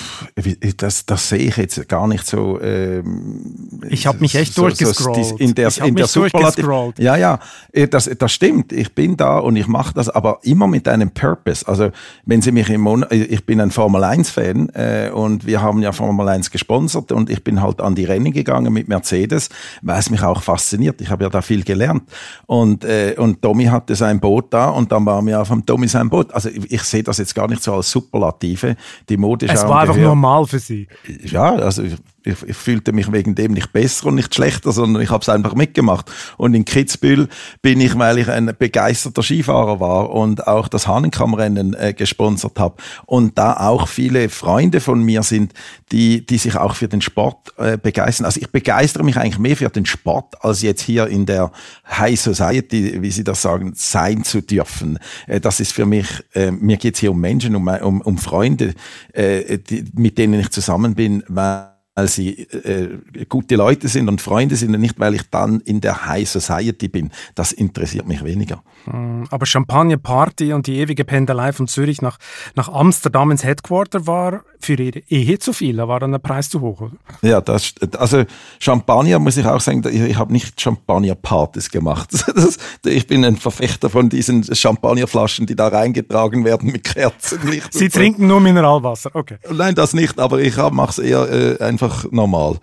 das, das sehe ich jetzt gar nicht so. Ähm, ich habe mich echt so, durchgescrollt. So, in der, in der Superlativ. Ja, ja, äh, das, das stimmt. Ich bin da und ich mache das, aber immer mit einem Purpose. Also, wenn Sie mich im Monat, äh, ich bin ein Formel 1 Fan äh, und wir haben ja Formel 1 gesponsert und ich bin halt an die Rennen gegangen mit Mercedes, weil es mich auch fasziniert. Ich habe ja da viel gelernt und äh, und Tommy hatte sein Boot da und dann waren wir auf dem Tommy sein Boot. Also ich, ich sehe das jetzt gar nicht so als Superlative. Die die. Es war einfach normal für Sie. Ja, also ich, ich, fühlte mich wegen dem nicht besser und nicht schlechter, sondern ich habe es einfach mitgemacht. Und in Kitzbühel bin ich, weil ich ein begeisterter Skifahrer war und auch das Hahnenkammrennen äh, gesponsert habe und da auch viele Freunde von mir sind, die, die sich auch für den Sport äh, begeistern. Also ich begeistere mich eigentlich mehr für den Sport, als jetzt hier in der High Society, wie Sie das sagen, sein zu dürfen. Äh, das ist für mich, äh, mir geht's hier um Menschen, um, um, um Freunde, äh, die, mit denen ich zusammen bin, weil weil sie äh, gute Leute sind und Freunde sind und nicht, weil ich dann in der High Society bin. Das interessiert mich weniger. Hm, aber Champagner Party und die ewige Pendelei von Zürich nach, nach Amsterdam ins Headquarter war für ihre Ehe zu viel. Da war dann der Preis zu hoch, oder? Ja, das, also Champagner muss ich auch sagen, ich, ich habe nicht Champagner-Partys gemacht. <laughs> Das, ich bin ein Verfechter von diesen Champagnerflaschen, die da reingetragen werden mit Kerzenlicht. <laughs> Sie trinken so. nur Mineralwasser, okay. Nein, das nicht, aber ich mache es eher äh, einfach normal.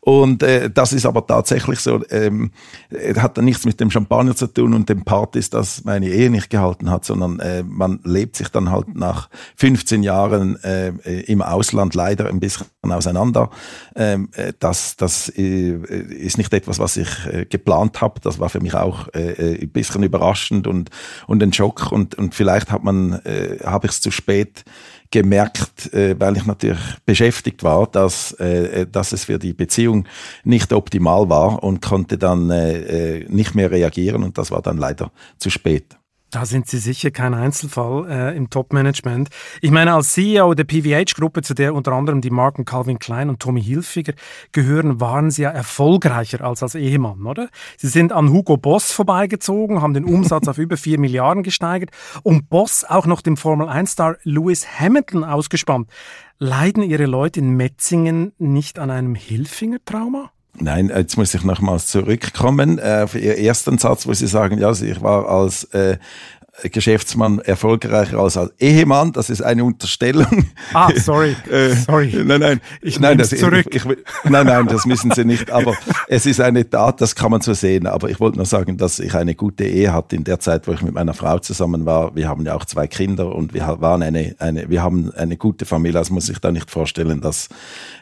Und äh, das ist aber tatsächlich so, ähm, äh, hat dann nichts mit dem Champagner zu tun und dem Partys, das meine Ehe nicht gehalten hat, sondern äh, man lebt sich dann halt nach 15 Jahren äh, im Ausland leider ein bisschen auseinander. Ähm, äh, das das äh, ist nicht etwas, was ich äh, geplant habe. Das war für mich auch äh, äh, ein bisschen überraschend und, und ein Schock. Und, und vielleicht hat man, äh, habe ich es zu spät gemerkt, äh, weil ich natürlich beschäftigt war, dass, äh, dass es für die Beziehung nicht optimal war und konnte dann äh, äh nicht mehr reagieren und das war dann leider zu spät. Da sind Sie sicher kein Einzelfall äh, im Top-Management. Ich meine, als CEO der PVH-Gruppe, zu der unter anderem die Marken Calvin Klein und Tommy Hilfiger gehören, waren Sie ja erfolgreicher als als Ehemann, oder? Sie sind an Hugo Boss vorbeigezogen, haben den Umsatz auf <laughs> über 4 Milliarden gesteigert und Boss auch noch dem Formel-1-Star Lewis Hamilton ausgespannt. Leiden Ihre Leute in Metzingen nicht an einem Hilfinger-Trauma? Nein, jetzt muss ich nochmals zurückkommen äh, auf Ihren ersten Satz, wo Sie sagen, ja, also ich war als äh, Geschäftsmann erfolgreicher als als Ehemann. Das ist eine Unterstellung. Ah, sorry. <laughs> Äh, sorry. Nein, nein. Ich nein, das, zurück. Ich, ich, nein, nein, das müssen Sie nicht. Aber es ist eine Tat, das kann man so sehen. Aber ich wollte nur sagen, dass ich eine gute Ehe hatte in der Zeit, wo ich mit meiner Frau zusammen war. Wir haben ja auch zwei Kinder und wir waren eine, eine wir haben eine gute Familie. Das muss ich da nicht vorstellen, dass,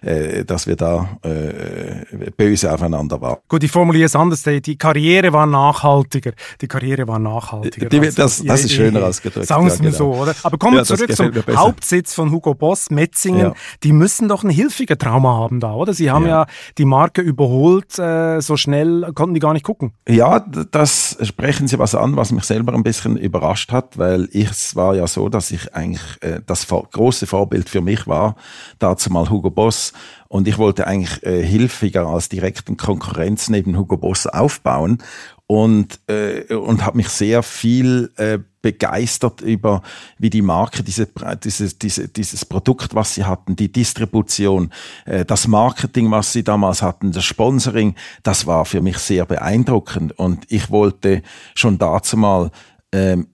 äh, dass wir da äh, böse aufeinander waren. Gut, ich formuliere es anders. Die Karriere war nachhaltiger. Die Karriere war nachhaltiger. Die, das, das ist schöner ausgedrückt. Sagen wir ja, genau. so, oder? Aber kommen wir ja, zurück zum Hauptsitz von Hugo Boss, Metzingen. Ja. Die müssen doch ein hilfiger Trauma haben da, oder? Sie haben ja, die Marke überholt, äh, so schnell konnten die gar nicht gucken. Ja, das sprechen Sie was an, was mich selber ein bisschen überrascht hat, weil ich, es war ja so, dass ich eigentlich äh, das große Vorbild für mich war, dazu mal Hugo Boss. Und ich wollte eigentlich äh, hilfiger als direkten Konkurrenz neben Hugo Boss aufbauen und, äh, und habe mich sehr viel äh, begeistert über, wie die Marke diese, dieses, diese, dieses Produkt, was sie hatten, die Distribution, äh, das Marketing, was sie damals hatten, das Sponsoring, das war für mich sehr beeindruckend. Und ich wollte schon dazu mal ähm,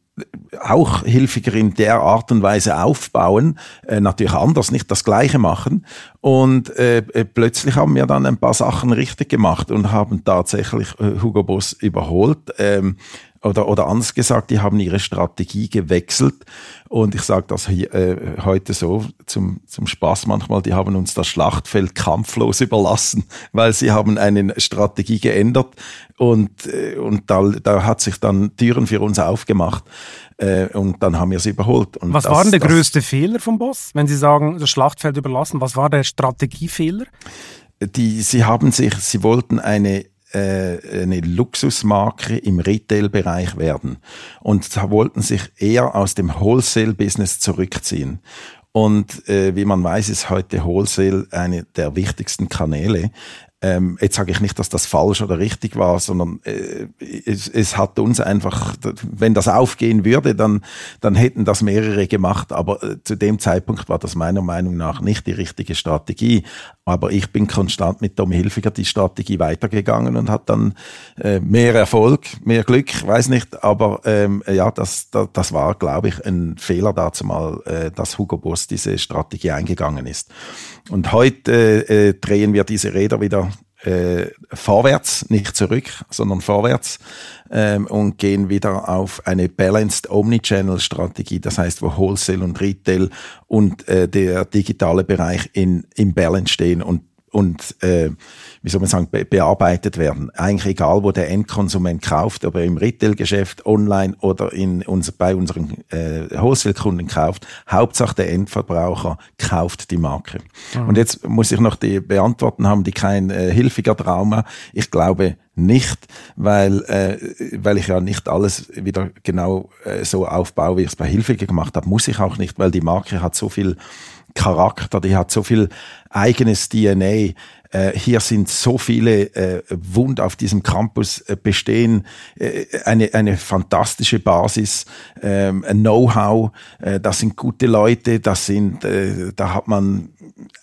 auch Hilfiger in der Art und Weise aufbauen, äh, natürlich anders, nicht das Gleiche machen. Und äh, äh, plötzlich haben wir dann ein paar Sachen richtig gemacht und haben tatsächlich äh, Hugo Boss überholt. Ähm, oder, oder anders gesagt, die haben ihre Strategie gewechselt. Und ich sage das hier, äh, heute so zum, zum Spaß manchmal, die haben uns das Schlachtfeld kampflos <laughs> überlassen, weil sie haben eine Strategie geändert und, äh, und da, da hat sich dann Türen für uns aufgemacht. Äh, und dann haben wir sie überholt. Und was das, war denn der das, größte Fehler vom Boss, wenn Sie sagen, das Schlachtfeld überlassen? Was war der Strategiefehler? Die, sie haben sich, sie wollten eine eine Luxusmarke im Retail-Bereich werden und wollten sich eher aus dem Wholesale-Business zurückziehen. Und äh, wie man weiß, ist heute Wholesale eine der wichtigsten Kanäle ähm, jetzt sage ich nicht, dass das falsch oder richtig war, sondern äh, es, es hat uns einfach, wenn das aufgehen würde, dann, dann hätten das mehrere gemacht, aber äh, zu dem Zeitpunkt war das meiner Meinung nach nicht die richtige Strategie. Aber ich bin konstant mit Tommy Hilfiger die Strategie weitergegangen und hat dann äh, mehr Erfolg, mehr Glück, weiß nicht, aber ähm, ja, das, das, das war, glaube ich, ein Fehler dazu mal, äh, dass Hugo Boss diese Strategie eingegangen ist. Und heute äh, äh, drehen wir diese Räder wieder äh, vorwärts, nicht zurück, sondern vorwärts ähm, und gehen wieder auf eine balanced Omnichannel-Strategie, das heißt, wo Wholesale und Retail und äh, der digitale Bereich in, im Balance stehen und und äh, wie soll man sagen, be bearbeitet werden. Eigentlich egal, wo der Endkonsument kauft, ob er im Retailgeschäft, online oder in uns, bei unseren äh, Wholesale-Kunden kauft. Hauptsache der Endverbraucher kauft die Marke. Mhm. Und jetzt muss ich noch die beantworten, haben die kein äh, hilfiger Trauma? Ich glaube nicht, weil, äh, weil ich ja nicht alles wieder genau äh, so aufbaue, wie ich es bei Hilfiger gemacht habe. Muss ich auch nicht, weil die Marke hat so viel Charakter, die hat so viel eigenes DNA. Äh, hier sind so viele äh, Wund auf diesem Campus äh, bestehen, äh, eine, eine fantastische Basis, ein Know-how, äh, das sind gute Leute, das sind, äh, da hat man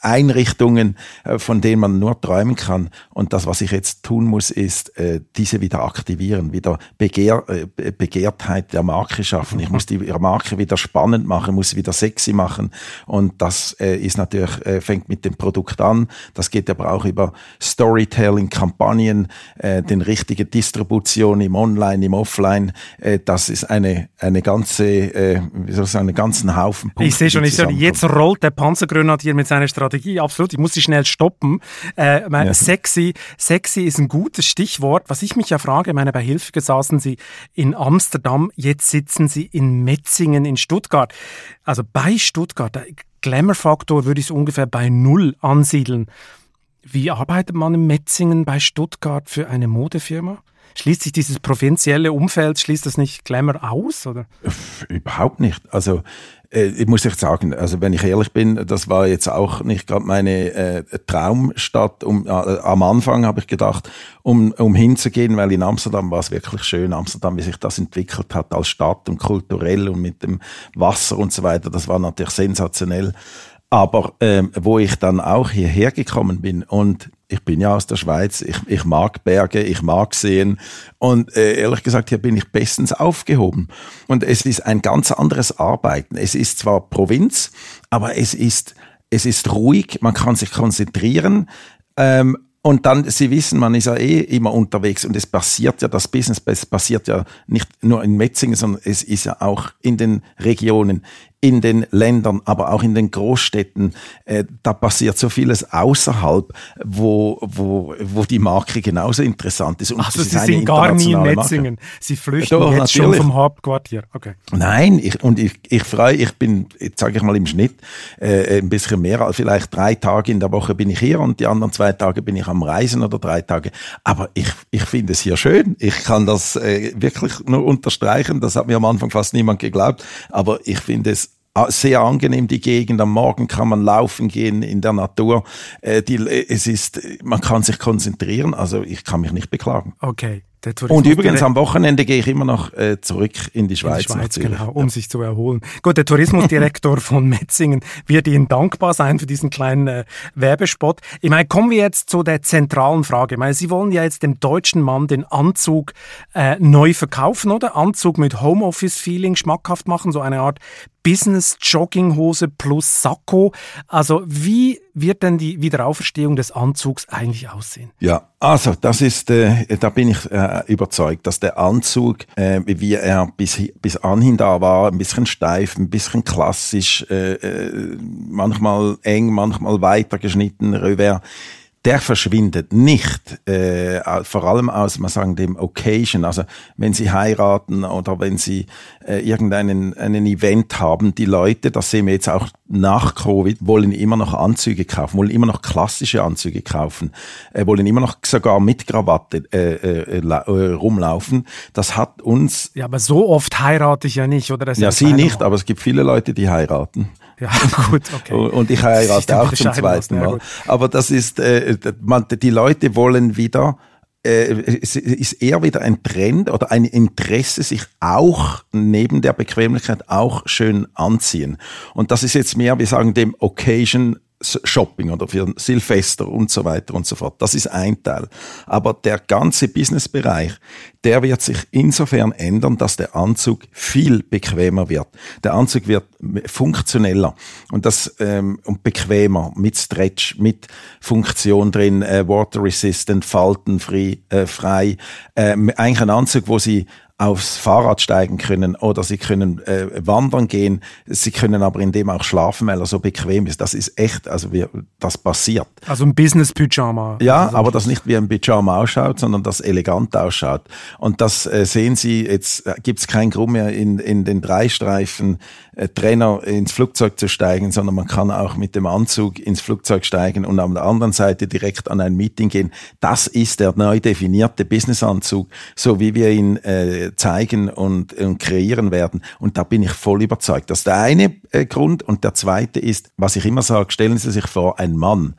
Einrichtungen, äh, von denen man nur träumen kann. Und das, was ich jetzt tun muss, ist, äh, diese wieder aktivieren, wieder Begehr, äh, Begehrtheit der Marke schaffen. Ich muss die Marke wieder spannend machen, muss sie wieder sexy machen. Und das äh, ist natürlich, äh, fängt mit dem Produkt an. Das geht aber auch über Storytelling, Kampagnen, äh, den richtigen Distribution im Online, im Offline. Äh, das ist eine, eine ganze, äh, wie soll ich sagen, einen ganzen Haufen Punkte. Ich sehe schon, ich sehe, jetzt rollt der Panzergrenadier mit seiner Strategie. Absolut. Ich muss sie schnell stoppen. Äh, mein, ja. Sexy, sexy ist ein gutes Stichwort. Was ich mich ja frage, meine, bei Hilfe saßen Sie in Amsterdam, jetzt sitzen Sie in Metzingen in Stuttgart. Also bei Stuttgart, Glamour-Faktor würde ich es ungefähr bei null ansiedeln. Wie arbeitet man in Metzingen bei Stuttgart für eine Modefirma? Schließt sich dieses provinzielle Umfeld, schließt das nicht Glamour aus? Oder? Überhaupt nicht. Also äh, ich muss ich sagen, also wenn ich ehrlich bin, das war jetzt auch nicht gerade meine äh, Traumstadt. Um, äh, am Anfang habe ich gedacht, um, um hinzugehen, weil in Amsterdam war es wirklich schön. Amsterdam, wie sich das entwickelt hat als Stadt und kulturell und mit dem Wasser und so weiter, das war natürlich sensationell. Aber ähm, wo ich dann auch hierher gekommen bin und ich bin ja aus der Schweiz, ich, ich mag Berge, ich mag sehen und äh, ehrlich gesagt, hier bin ich bestens aufgehoben. Und es ist ein ganz anderes Arbeiten. Es ist zwar Provinz, aber es ist, es ist ruhig, man kann sich konzentrieren. Ähm, und dann, Sie wissen, man ist ja eh immer unterwegs und es passiert ja, das Business passiert ja nicht nur in Metzingen, sondern es ist ja auch in den Regionen, in den Ländern, aber auch in den Großstädten, äh, da passiert so vieles außerhalb, wo, wo, wo die Marke genauso interessant ist. Und also Sie sind gar nie in Metzingen. Marke. Sie flüchten Doch, jetzt natürlich. schon vom Hauptquartier. Okay. Nein, ich, und ich, ich freue, ich bin, jetzt sage ich mal im Schnitt, äh, ein bisschen mehr, als vielleicht drei Tage in der Woche bin ich hier und die anderen zwei Tage bin ich am Reisen oder drei Tage. Aber ich, ich finde es hier schön. Ich kann das äh, wirklich nur unterstreichen. Das hat mir am Anfang fast niemand geglaubt. Aber ich finde es sehr angenehm die Gegend. Am Morgen kann man laufen gehen in der Natur. Äh, die, es ist, man kann sich konzentrieren. Also ich kann mich nicht beklagen. Okay. Und übrigens am Wochenende gehe ich immer noch äh, zurück in die Schweiz. In die Schweiz genau, um ja. sich zu erholen. Gut, der Tourismusdirektor <laughs> von Metzingen wird Ihnen dankbar sein für diesen kleinen äh, Werbespot. Ich meine, kommen wir jetzt zu der zentralen Frage. Ich meine, Sie wollen ja jetzt dem deutschen Mann den Anzug äh, neu verkaufen, oder? Anzug mit Homeoffice-Feeling schmackhaft machen, so eine Art Business-Jogginghose plus Sakko. Also wie wird denn die Wiederauferstehung des Anzugs eigentlich aussehen? Ja, also das ist, äh, da bin ich äh, überzeugt, dass der Anzug, äh, wie er bis, bis anhin da war, ein bisschen steif, ein bisschen klassisch, äh, äh, manchmal eng, manchmal weiter geschnitten, revers, der verschwindet nicht, äh, vor allem aus, man sagen, dem Occasion, also wenn Sie heiraten oder wenn Sie äh, irgendeinen einen Event haben, die Leute, das sehen wir jetzt auch nach Covid wollen immer noch Anzüge kaufen, wollen immer noch klassische Anzüge kaufen, äh, wollen immer noch sogar mit Krawatte äh, äh, äh, rumlaufen. Das hat uns. Ja, aber so oft heirate ich ja nicht, oder? Das ja, Sie nicht, aber es gibt viele Leute, die heiraten. Ja, <laughs> gut, okay. Und ich heirate auch zum zweiten Mal. Aber das ist, äh, man, die Leute wollen wieder äh, es ist eher wieder ein Trend oder ein Interesse, sich auch neben der Bequemlichkeit auch schön anziehen. Und das ist jetzt mehr, wir sagen dem Occasion Shopping oder für Silvester und so weiter und so fort. Das ist ein Teil. Aber der ganze Businessbereich, der wird sich insofern ändern, dass der Anzug viel bequemer wird. Der Anzug wird funktioneller und das ähm, und bequemer mit Stretch, mit Funktion drin, äh, water resistant, faltenfrei, äh, frei. Äh, eigentlich ein Anzug, wo Sie aufs Fahrrad steigen können oder sie können äh, wandern gehen. Sie können aber in dem auch schlafen, weil er so bequem ist. Das ist echt, also wir, das passiert. Also ein Business-Pyjama. Ja, also aber das nicht wie ein Pyjama ausschaut, sondern das elegant ausschaut. Und das äh, sehen Sie, jetzt äh, gibt es keinen Grund mehr in, in den Dreistreifen äh, Trainer ins Flugzeug zu steigen, sondern man kann auch mit dem Anzug ins Flugzeug steigen und an der anderen Seite direkt an ein Meeting gehen. Das ist der neu definierte Businessanzug, so wie wir ihn äh, zeigen und, und kreieren werden. Und da bin ich voll überzeugt. Das ist der eine äh, Grund. Und der zweite ist, was ich immer sage, stellen Sie sich vor, ein Mann,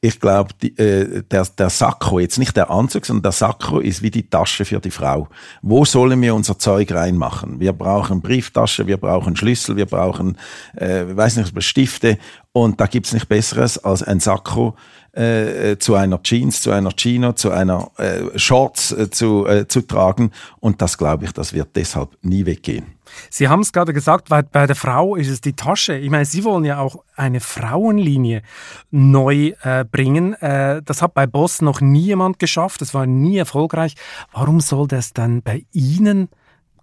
ich glaube, äh, der, der Sakko, jetzt nicht der Anzug, sondern der Sakko ist wie die Tasche für die Frau. Wo sollen wir unser Zeug reinmachen? Wir brauchen Brieftasche, wir brauchen Schlüssel, wir brauchen, äh, weiß nicht, Stifte. Und da gibt's nicht Besseres als ein Sakko äh, zu einer Jeans, zu einer Chino, zu einer äh, Shorts äh, zu, äh, zu tragen. Und das glaube ich, das wird deshalb nie weggehen. Sie haben es gerade gesagt, weil bei der Frau ist es die Tasche. Ich meine, Sie wollen ja auch eine Frauenlinie neu äh, bringen. Äh, das hat bei Boss noch nie jemand geschafft. Das war nie erfolgreich. Warum soll das dann bei Ihnen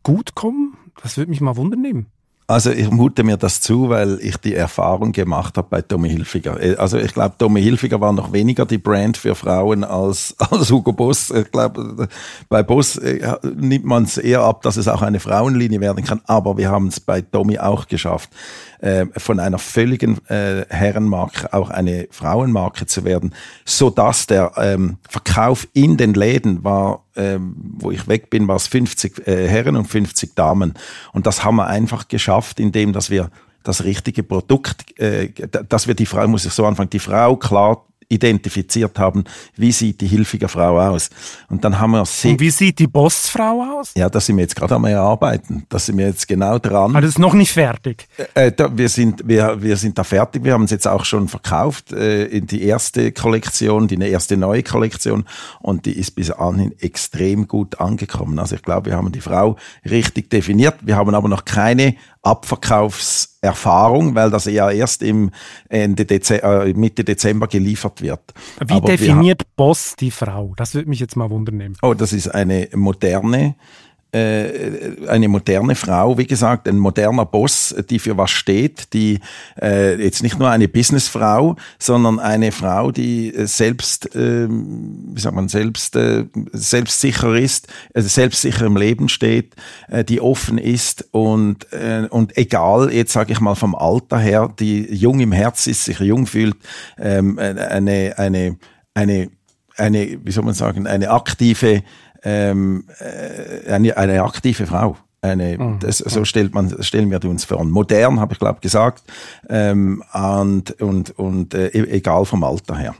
gut kommen? Das würde mich mal wundern nehmen. Also ich mute mir das zu, weil ich die Erfahrung gemacht habe bei Tommy Hilfiger. Äh, also ich glaube, Tommy Hilfiger war noch weniger die Brand für Frauen als, <laughs> als Hugo Boss. Ich glaube, bei Boss äh, nimmt man es eher ab, dass es auch eine Frauenlinie werden kann. Aber wir haben es bei Tommy auch geschafft, äh, von einer völligen äh, Herrenmarke auch eine Frauenmarke zu werden, so dass der ähm, Verkauf in den Läden war, ähm, wo ich weg bin, war es 50 äh, Herren und 50 Damen. Und das haben wir einfach geschafft, indem dass wir das richtige Produkt, äh, dass wir die Frau, muss ich so anfangen, die Frau klar identifiziert haben, wie sieht die hilfige Frau aus. Und dann haben wir sie. Und wie sieht die Bossfrau aus? Ja, da sind wir jetzt gerade am erarbeiten. Da sind wir jetzt genau dran. Aber das ist noch nicht fertig. Äh, äh, da, wir, sind, wir, wir sind da fertig. Wir haben es jetzt auch schon verkauft äh, in die erste Kollektion, die erste neue Kollektion. Und die ist bis anhin extrem gut angekommen. Also ich glaube, wir haben die Frau richtig definiert. Wir haben aber noch keine Abverkaufserfahrung, weil das ja erst im Ende Dezember, äh, Mitte Dezember geliefert wird. Wie Aber definiert Boss die Frau? Das würde mich jetzt mal wundern. Oh, das ist eine moderne eine moderne Frau, wie gesagt, ein moderner Boss, die für was steht, die äh, jetzt nicht nur eine Businessfrau, sondern eine Frau, die äh, selbst, äh, wie sagt man, selbst äh, selbstsicher ist, äh, selbstsicher im Leben steht, äh, die offen ist und äh, und egal, jetzt sage ich mal vom Alter her, die jung im Herz ist, sich jung fühlt, ähm, eine eine eine eine, wie soll man sagen, eine aktive ähm, äh, eine, eine aktive Frau. Eine, mhm. das, so stellt man, stellen wir uns vor. Modern, habe ich glaube gesagt, ähm, und, und, und äh, e-, egal vom Alter her.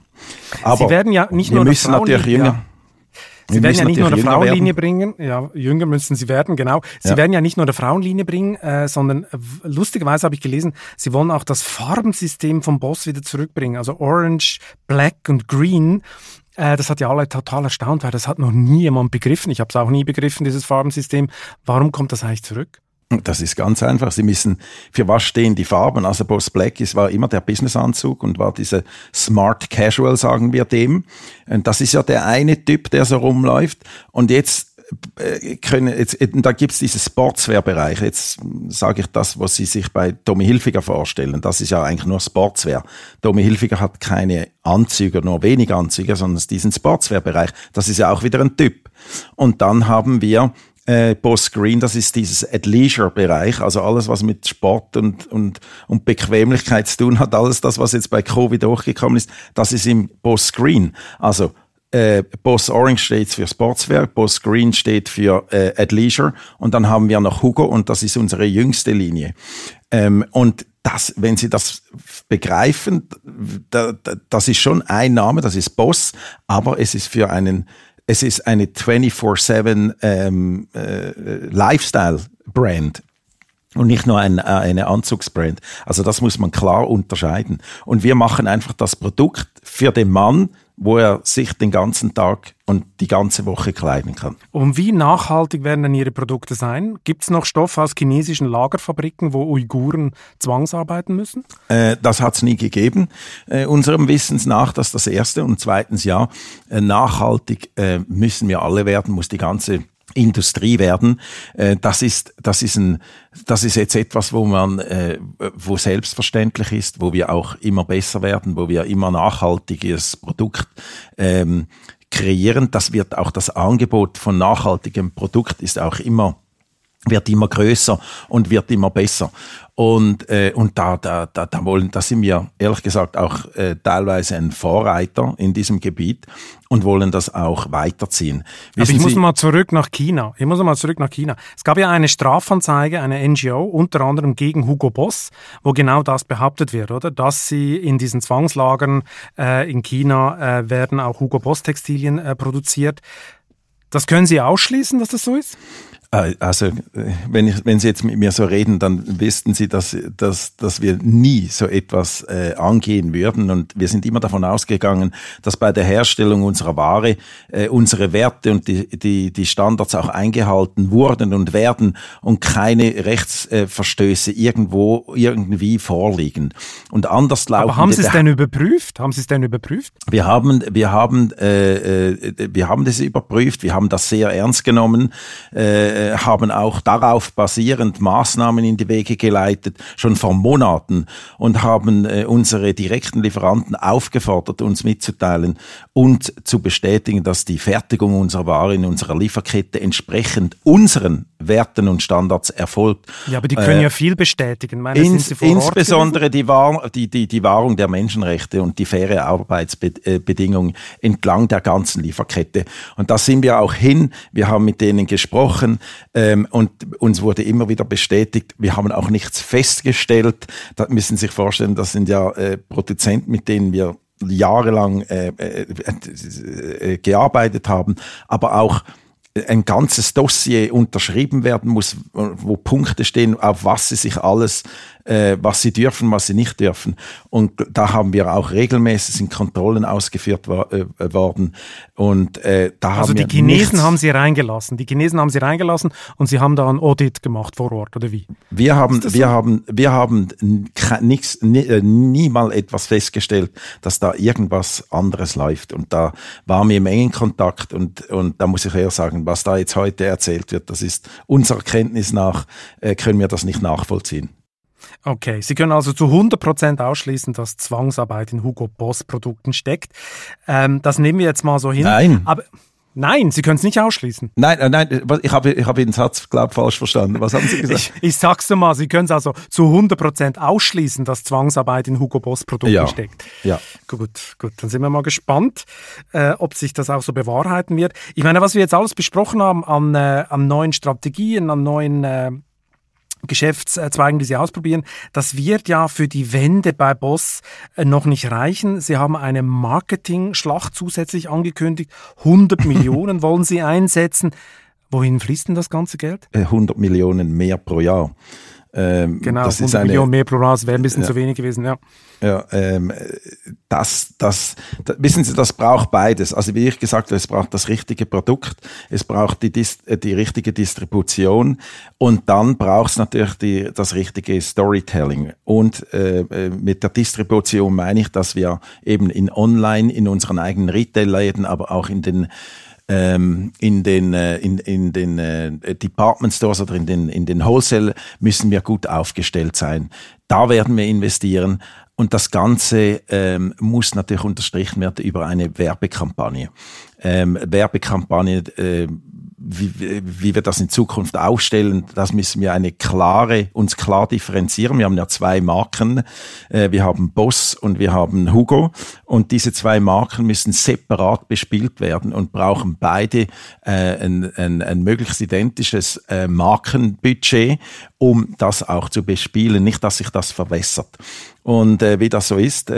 Aber Sie werden ja nicht nur müssen natürlich jünger. Ja. Sie werden ja nicht nur eine Frauenlinie bringen, ja, jünger müssen sie werden, genau. Sie ja. werden ja nicht nur eine Frauenlinie bringen, äh, sondern lustigerweise habe ich gelesen, sie wollen auch das Farbensystem vom Boss wieder zurückbringen. Also Orange, Black und Green. Äh, das hat ja alle total erstaunt, weil das hat noch nie jemand begriffen. Ich habe es auch nie begriffen, dieses Farbensystem. Warum kommt das eigentlich zurück? Das ist ganz einfach. Sie müssen, für was stehen die Farben? Also Boss Black ist, war immer der Businessanzug und war diese Smart Casual, sagen wir dem. Und das ist ja der eine Typ, der so rumläuft. Und jetzt können, jetzt, äh, da gibt's diese Sportswear-Bereich. Jetzt sage ich das, was Sie sich bei Tommy Hilfiger vorstellen. Das ist ja eigentlich nur Sportswear. Tommy Hilfiger hat keine Anzüge, nur wenig Anzüge, sondern diesen Sportswear-Bereich. Das ist ja auch wieder ein Typ. Und dann haben wir äh, Boss Green, das ist dieses At-Leisure-Bereich, also alles, was mit Sport und, und, und Bequemlichkeit zu tun hat, alles das, was jetzt bei Covid hochgekommen ist, das ist im Boss Green. Also äh, Boss Orange steht für Sportswear, Boss Green steht für äh, At-Leisure und dann haben wir noch Hugo und das ist unsere jüngste Linie. Ähm, und das, wenn Sie das begreifen, da, da, das ist schon ein Name, das ist Boss, aber es ist für einen es ist eine 24-7 ähm, äh, Lifestyle-Brand und nicht nur ein, äh, eine Anzugsbrand. Also das muss man klar unterscheiden. Und wir machen einfach das Produkt für den Mann, wo er sich den ganzen Tag und die ganze Woche kleiden kann. Und wie nachhaltig werden denn Ihre Produkte sein? Gibt es noch Stoff aus chinesischen Lagerfabriken, wo Uiguren zwangsarbeiten müssen? Äh, das hat es nie gegeben. Äh, unserem Wissens nach, das ist das Erste. Und zweitens, ja, äh, nachhaltig äh, müssen wir alle werden, muss die ganze Industrie werden. Äh, das ist, das ist ein, das ist jetzt etwas, wo man, äh, wo selbstverständlich ist, wo wir auch immer besser werden, wo wir immer nachhaltiges Produkt ähm, kreieren. Das wird auch das Angebot von nachhaltigem Produkt ist auch immer wird immer größer und wird immer besser. Und, äh, und da, da, da, da, wollen, da sind wir ehrlich gesagt auch äh, teilweise ein Vorreiter in diesem Gebiet und wollen das auch weiterziehen. Wissen Aber ich muss mal zurück nach China. Ich muss mal zurück nach China. Es gab ja eine Strafanzeige, eine NGO, unter anderem gegen Hugo Boss, wo genau das behauptet wird, oder? Dass sie in diesen Zwangslagern äh, in China äh, werden auch Hugo Boss Textilien äh, produziert. Das können Sie ausschließen, dass das so ist? Äh, also, wenn, ich, wenn Sie jetzt mit mir so reden, dann wüssten Sie, dass, dass, dass wir nie so etwas äh, angehen würden. Und wir sind immer davon ausgegangen, dass bei der Herstellung unserer Ware äh, unsere Werte und die, die, die Standards auch eingehalten wurden und werden und keine Rechtsverstöße irgendwo irgendwie vorliegen. Und anders laufen. Aber haben Sie es denn überprüft? Haben Sie es denn überprüft? Wir haben, wir haben, äh, äh, wir haben das überprüft. Wir haben das sehr ernst genommen. Äh, äh, haben auch darauf basierend Maßnahmen in die Wege geleitet, schon vor Monaten, und haben äh, unsere direkten Lieferanten aufgefordert, uns mitzuteilen und zu bestätigen, dass die Fertigung unserer Ware in unserer Lieferkette entsprechend unseren Werten und Standards erfolgt. Ja, aber die können äh, ja viel bestätigen. Meine, ins, insbesondere die, Wahr, die, die, die Wahrung der Menschenrechte und die faire Arbeitsbedingungen entlang der ganzen Lieferkette. Und da sind wir auch hin. Wir haben mit denen gesprochen ähm, und uns wurde immer wieder bestätigt, wir haben auch nichts festgestellt. Da müssen Sie sich vorstellen, das sind ja äh, Produzenten, mit denen wir jahrelang äh, äh, äh, gearbeitet haben, aber auch ein ganzes Dossier unterschrieben werden muss, wo Punkte stehen, auf was sie sich alles äh, was sie dürfen, was sie nicht dürfen. Und da haben wir auch regelmäßig sind Kontrollen ausgeführt wo, äh, worden. Und äh, da also haben die Chinesen haben sie reingelassen. Die Chinesen haben sie reingelassen und sie haben da ein Audit gemacht vor Ort oder wie? Wir haben, wir so? haben, wir haben nie, äh, nie mal etwas festgestellt, dass da irgendwas anderes läuft. Und da waren wir im engen Kontakt und und da muss ich eher sagen, was da jetzt heute erzählt wird, das ist unserer Kenntnis nach äh, können wir das nicht nachvollziehen. Okay, Sie können also zu 100% ausschließen, dass Zwangsarbeit in Hugo Boss Produkten steckt. Ähm, das nehmen wir jetzt mal so hin. Nein. Aber Nein, Sie können es nicht ausschließen. Nein, äh, nein, ich habe, ich habe den Satz, glaube falsch verstanden. Was haben Sie gesagt? ich, ich sag's mal, Sie können es also zu 100% ausschließen, dass Zwangsarbeit in Hugo Boss Produkten ja. steckt. Ja. Gut, gut, dann sind wir mal gespannt, äh, ob sich das auch so bewahrheiten wird. Ich meine, was wir jetzt alles besprochen haben an, äh, an neuen Strategien, an neuen äh, Geschäftszweigen, die Sie ausprobieren. Das wird ja für die Wende bei Boss äh, noch nicht reichen. Sie haben eine Marketing-Schlacht zusätzlich angekündigt. 100 <laughs> Millionen wollen Sie einsetzen. Wohin fließt denn das ganze Geld? 100 äh, Millionen mehr pro Jahr. Ähm, genau, das 100 ist eine, Millionen mehr pro das wäre ein bisschen ja, zu wenig gewesen, ja. Ja, ähm, das, das, das, wissen Sie, das braucht beides. Also wie ich gesagt habe, es braucht das richtige Produkt, es braucht die, äh, die richtige Distribution und dann braucht es natürlich die, das richtige Storytelling. Und äh, äh, mit der Distribution meine ich, dass wir eben in Online, in unseren eigenen Retail-Läden, aber auch in den ähm, in den, äh, in, in den äh, Department Stores oder in den, in den Wholesale müssen wir gut aufgestellt sein. Da werden wir investieren. Und das Ganze ähm, muss natürlich unterstrichen werden über eine Werbekampagne. Ähm, Werbekampagne äh, wie, wie wir das in Zukunft aufstellen, das müssen wir eine klare, uns klar differenzieren. Wir haben ja zwei Marken. Äh, wir haben Boss und wir haben Hugo. Und diese zwei Marken müssen separat bespielt werden und brauchen beide äh, ein, ein, ein möglichst identisches äh, Markenbudget, um das auch zu bespielen. Nicht, dass sich das verwässert. Und wie das so ist,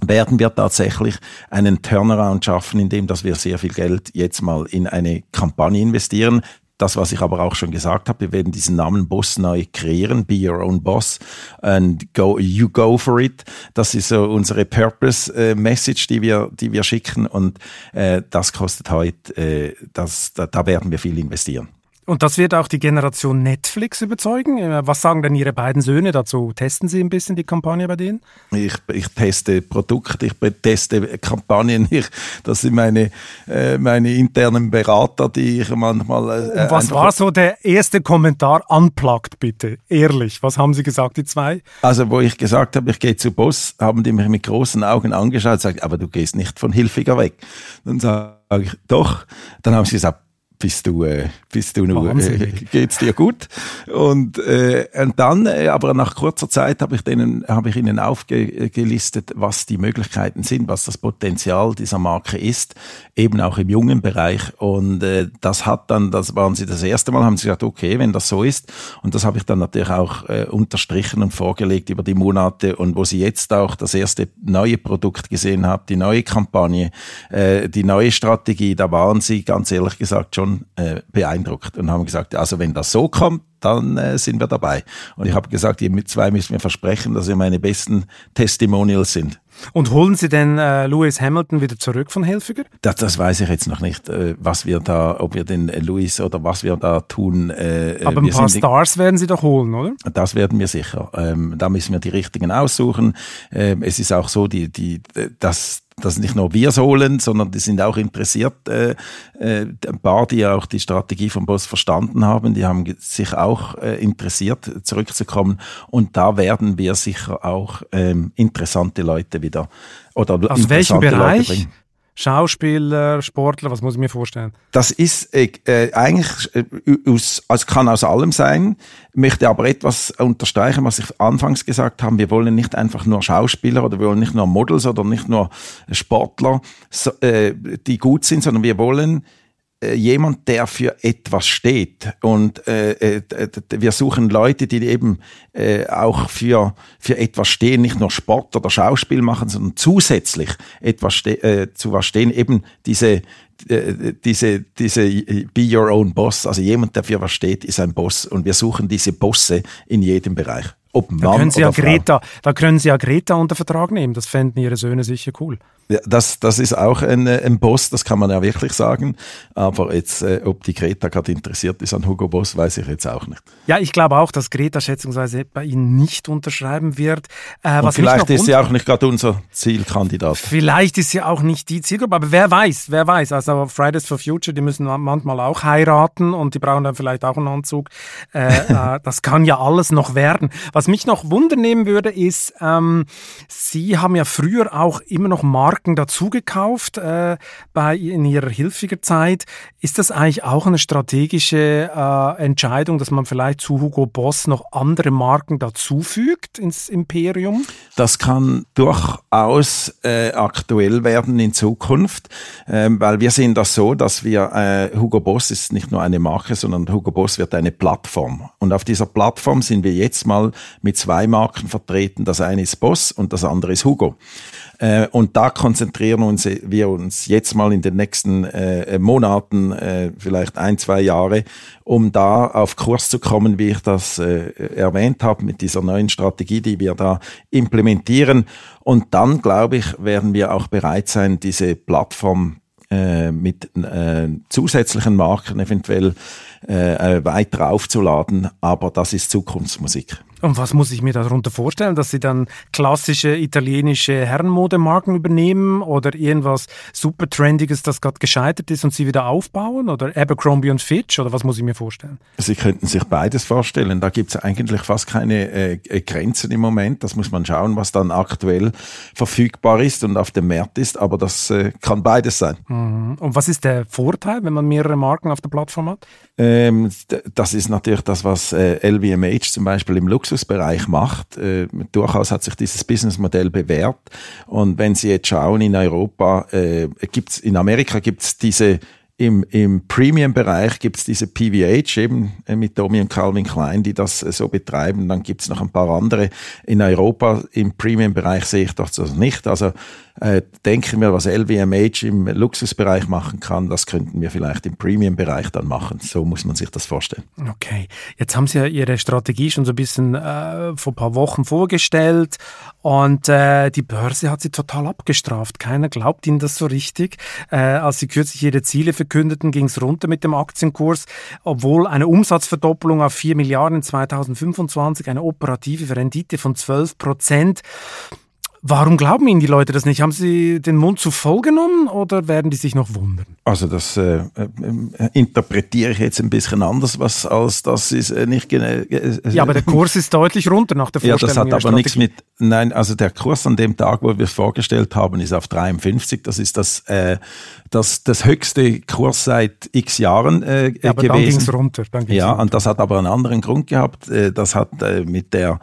werden wir tatsächlich einen Turnaround schaffen, indem dass wir sehr viel Geld jetzt mal in eine Kampagne investieren. Das, was ich aber auch schon gesagt habe, wir werden diesen Namen Boss neu kreieren, Be Your Own Boss and go, you go for it. Das ist so unsere Purpose-Message, die wir, die wir schicken und äh, das kostet heute, äh, das, da, da werden wir viel investieren. Und das wird auch die Generation Netflix überzeugen. Äh, was sagen denn Ihre beiden Söhne dazu? Testen Sie ein bisschen die Kampagne bei denen? Ich, ich teste Produkte, ich teste Kampagnen. <laughs> Ich, das sind meine, äh, meine internen Berater, die ich manchmal. Äh, Und was war so der erste Kommentar? Unplugged bitte, ehrlich. Was haben Sie gesagt, die zwei? Also, wo ich gesagt habe, ich gehe zu Boss, haben die mich mit großen Augen angeschaut und gesagt, aber du gehst nicht von Hilfiger weg. Dann sage ich, doch. Dann haben sie gesagt, bist du, äh, bist du nur, äh, geht's dir gut? Und, äh, und dann, äh, aber nach kurzer Zeit habe ich denen, habe ich ihnen aufgelistet, was die Möglichkeiten sind, was das Potenzial dieser Marke ist, eben auch im jungen Bereich. Und äh, das hat dann, das waren sie das erste Mal, haben sie gesagt, okay, wenn das so ist. Und das habe ich dann natürlich auch äh, unterstrichen und vorgelegt über die Monate. Und wo sie jetzt auch das erste neue Produkt gesehen haben, die neue Kampagne, äh, die neue Strategie, da waren sie ganz ehrlich gesagt schon äh, beeindruckt und haben gesagt, also wenn das so kommt, dann äh, sind wir dabei. Und ich habe gesagt, ihr mit zwei müssen mir versprechen, dass ihr meine besten Testimonials sind. Und holen Sie denn äh, Lewis Hamilton wieder zurück von Hilfiger? Das, das weiß ich jetzt noch nicht, äh, was wir da, ob wir den Lewis oder was wir da tun. Äh, Aber ein paar Stars werden Sie doch holen, oder? Das werden wir sicher. Ähm, da müssen wir die richtigen aussuchen. Ähm, es ist auch so, die, die, das, dass nicht nur wir holen, sondern die sind auch interessiert. Äh, äh, ein paar, die auch die Strategie vom Boss verstanden haben, die haben sich auch äh, interessiert, zurückzukommen. Und da werden wir sicher auch ähm, interessante Leute wieder oder Aus welchem Bereich? Schauspieler, Sportler, was muss ich mir vorstellen? Das ist äh, äh eigentlich äh, aus, also kann aus allem sein, möchte aber etwas unterstreichen, was ich anfangs gesagt habe. Wir wollen nicht einfach nur Schauspieler oder wir wollen nicht nur Models oder nicht nur Sportler, so, äh, die gut sind, sondern wir wollen jemand, der für etwas steht. Und äh, äh, wir suchen Leute, die eben äh, auch für, für etwas stehen, nicht nur Sport oder Schauspiel machen, sondern zusätzlich etwas äh, zu was stehen, eben diese, äh, diese, diese Be Your Own Boss, also jemand, der für was steht, ist ein Boss. Und wir suchen diese Bosse in jedem Bereich. Ob Mann da können Sie ja Greta, da können Sie ja Greta unter Vertrag nehmen. Das fänden Ihre Söhne sicher cool. Das, das ist auch ein, äh, ein Boss, das kann man ja wirklich sagen. Aber jetzt, äh, ob die Greta gerade interessiert ist an Hugo Boss, weiß ich jetzt auch nicht. Ja, ich glaube auch, dass Greta schätzungsweise bei Ihnen nicht unterschreiben wird. Äh, Und vielleicht ist sie auch nicht gerade unser Zielkandidat. Vielleicht ist sie auch nicht die Zielgruppe, aber wer weiß, wer weiß. Also Fridays for Future, die müssen manchmal auch heiraten und die brauchen dann vielleicht auch einen Anzug. Äh, <laughs> äh das kann ja alles noch werden. Was mich noch wundernehmen würde, ist, ähm, Sie haben ja früher auch immer noch Marken Marken dazugekauft äh, bei in ihrer hilfiger Zeit. Ist das eigentlich auch eine strategische äh, Entscheidung, dass man vielleicht zu Hugo Boss noch andere Marken dazufügt ins Imperium? Das kann durchaus äh, aktuell werden in Zukunft, äh, weil wir sehen das so, dass wir äh, Hugo Boss ist nicht nur eine Marke, sondern Hugo Boss wird eine Plattform. Und auf dieser Plattform sind wir jetzt mal mit zwei Marken vertreten. Das eine ist Boss und das andere ist Hugo. Äh, und da konzentrieren uns, wir uns jetzt mal in den nächsten äh, Monaten, äh, vielleicht ein, zwei Jahre, um da auf Kurs zu kommen, wie ich das äh, erwähnt habe, mit dieser neuen Strategie, die wir da implementieren. Und dann, glaube ich, werden wir auch bereit sein, diese Plattform äh, mit äh, zusätzlichen Marken eventuell äh, weiter aufzuladen. Aber das ist Zukunftsmusik. Und was muss ich mir darunter vorstellen, dass Sie dann klassische italienische Herrenmodemarken übernehmen oder irgendwas super Trendiges, das gerade gescheitert ist und Sie wieder aufbauen oder Abercrombie und Fitch oder was muss ich mir vorstellen? Sie könnten sich beides vorstellen. Da gibt es eigentlich fast keine äh, Grenzen im Moment. Das muss man schauen, was dann aktuell verfügbar ist und auf dem Markt ist. Aber das äh, kann beides sein. Mhm. Und was ist der Vorteil, wenn man mehrere Marken auf der Plattform hat? Ähm, das ist natürlich das, was äh, LVMH zum Beispiel im Luxusbereich macht. Äh, durchaus hat sich dieses Businessmodell bewährt. Und wenn Sie jetzt schauen, in Europa äh, gibt's, in Amerika gibt es diese im, im Premium-Bereich gibt es diese PVH eben äh, mit Tommy und Calvin Klein, die das äh, so betreiben. Dann gibt es noch ein paar andere. In Europa im Premium-Bereich sehe ich das nicht. Also äh, denken wir, was LVMH im Luxusbereich machen kann, das könnten wir vielleicht im Premium-Bereich dann machen. So muss man sich das vorstellen. Okay, jetzt haben Sie ja Ihre Strategie schon so ein bisschen äh, vor ein paar Wochen vorgestellt und äh, die Börse hat Sie total abgestraft. Keiner glaubt Ihnen das so richtig. Äh, als Sie kürzlich Ihre Ziele verkündeten, ging es runter mit dem Aktienkurs, obwohl eine Umsatzverdoppelung auf 4 Milliarden in 2025, eine operative Rendite von 12 Prozent. Warum glauben Ihnen die Leute das nicht? Haben Sie den Mund zu voll genommen oder werden die sich noch wundern? Also das äh, äh, interpretiere ich jetzt ein bisschen anders, was als das ist äh, nicht genau. Äh, ja, aber der Kurs ist deutlich runter nach der Vorstellung. Ja, das hat aber Strategie. nichts mit. Nein, also der Kurs an dem Tag, wo wir es vorgestellt haben, ist auf 53. Das ist das äh, das, das höchste Kurs seit x Jahren äh, ja, aber gewesen. Dann ging's runter. Dann ging's ja, runter. und das hat aber einen anderen Grund gehabt. Äh, das hat äh, mit der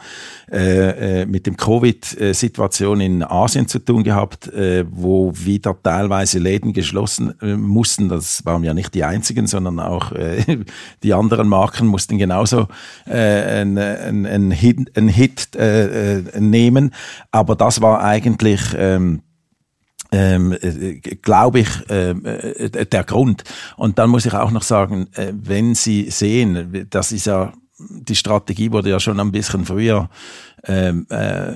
äh, mit dem Covid-Situation in Asien zu tun gehabt, wo wieder teilweise Läden geschlossen mussten. Das waren ja nicht die einzigen, sondern auch <laughs> die anderen Marken mussten genauso einen, einen, Hit, einen Hit nehmen. Aber das war eigentlich ähm, ähm, äh, glaube ich, ähm, äh, der Grund. Und dann muss ich auch noch sagen, äh, wenn Sie sehen, das ist ja, die Strategie wurde ja schon ein bisschen früher ähm, äh,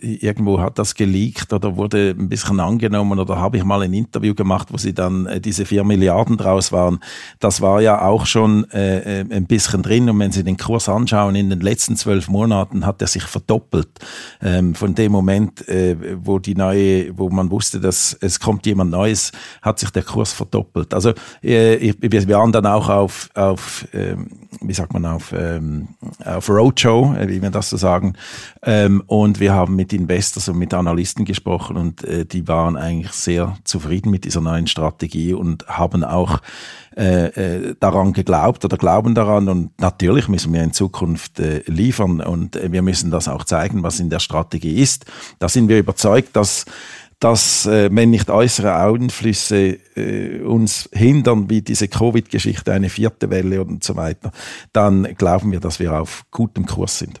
irgendwo hat das geleakt oder wurde ein bisschen angenommen oder habe ich mal ein Interview gemacht, wo sie dann äh, diese vier Milliarden draus waren. Das war ja auch schon äh, äh, ein bisschen drin und wenn Sie den Kurs anschauen, in den letzten zwölf Monaten hat er sich verdoppelt. Ähm, von dem Moment, äh, wo die neue, wo man wusste, dass es kommt jemand Neues, hat sich der Kurs verdoppelt. Also äh, wir waren dann auch auf, auf ähm, wie sagt man, auf, ähm, auf Roadshow, wie wir das so sagen, ähm, und wir haben mit Investors und mit Analysten gesprochen und äh, die waren eigentlich sehr zufrieden mit dieser neuen Strategie und haben auch äh, äh, daran geglaubt oder glauben daran. Und natürlich müssen wir in Zukunft äh, liefern und äh, wir müssen das auch zeigen, was in der Strategie ist. Da sind wir überzeugt, dass dass, äh, wenn nicht äußere Einflüsse äh, uns hindern, wie diese Covid-Geschichte, eine vierte Welle und so weiter, dann glauben wir, dass wir auf gutem Kurs sind.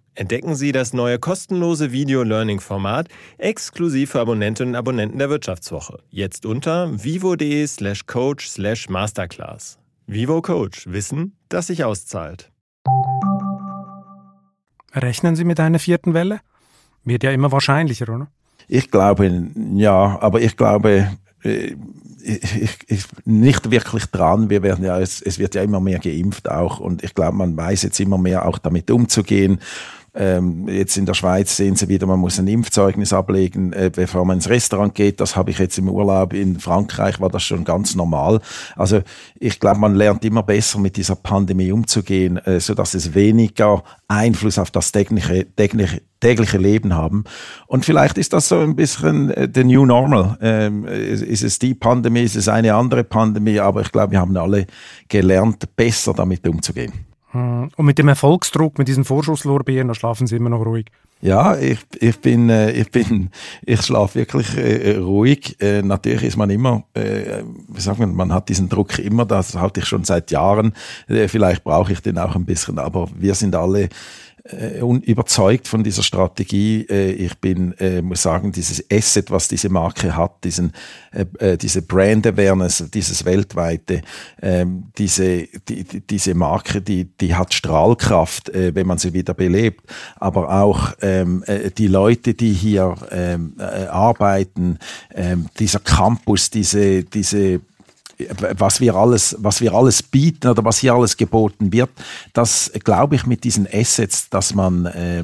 Entdecken Sie das neue kostenlose Video-Learning-Format exklusiv für Abonnentinnen und Abonnenten der Wirtschaftswoche. Jetzt unter vivo.de slash coach slash masterclass. Vivo Coach. Wissen, das sich auszahlt. Rechnen Sie mit einer vierten Welle? Wird ja immer wahrscheinlicher, oder? Ich glaube, ja, aber ich glaube, äh, ich, ich, nicht wirklich dran. Wir werden ja, es, es wird ja immer mehr geimpft auch und ich glaube, man weiß jetzt immer mehr auch damit umzugehen. Ähm, jetzt in der Schweiz sehen Sie wieder, man muss ein Impfzeugnis ablegen, äh, bevor man ins Restaurant geht. Das habe ich jetzt im Urlaub in Frankreich, war das schon ganz normal. Also ich glaube, man lernt immer besser mit dieser Pandemie umzugehen, äh, so dass es weniger Einfluss auf das tägliche, tägliche, tägliche Leben haben. Und vielleicht ist das so ein bisschen äh, the new normal. Ähm, ist es die Pandemie, ist es eine andere Pandemie, aber ich glaube, wir haben alle gelernt, besser damit umzugehen. Hm. Und mit dem Erfolgsdruck, mit diesen Vorschusslorbeeren, da schlafen Sie immer noch ruhig. Ja, ich, ich bin, äh, ich bin, <laughs> ich schlafe wirklich äh, ruhig. Äh, natürlich ist man immer, äh, wie sagt man, man hat diesen Druck immer, das hatte ich schon seit Jahren. Äh, vielleicht brauche ich den auch ein bisschen, aber wir sind alle äh, überzeugt von dieser Strategie. Äh, ich bin, äh, muss sagen, dieses Asset, was diese Marke hat, diesen, äh, äh diese Brand Awareness, dieses weltweite, äh, diese, die, diese Marke, die, die hat Strahlkraft, äh, wenn man sie wieder belebt. Aber auch ähm, äh, die Leute, die hier ähm, äh, arbeiten, äh, dieser Campus, diese, diese was wir alles, was wir alles bieten oder was hier alles geboten wird, das glaube ich mit diesen Assets, dass man, äh,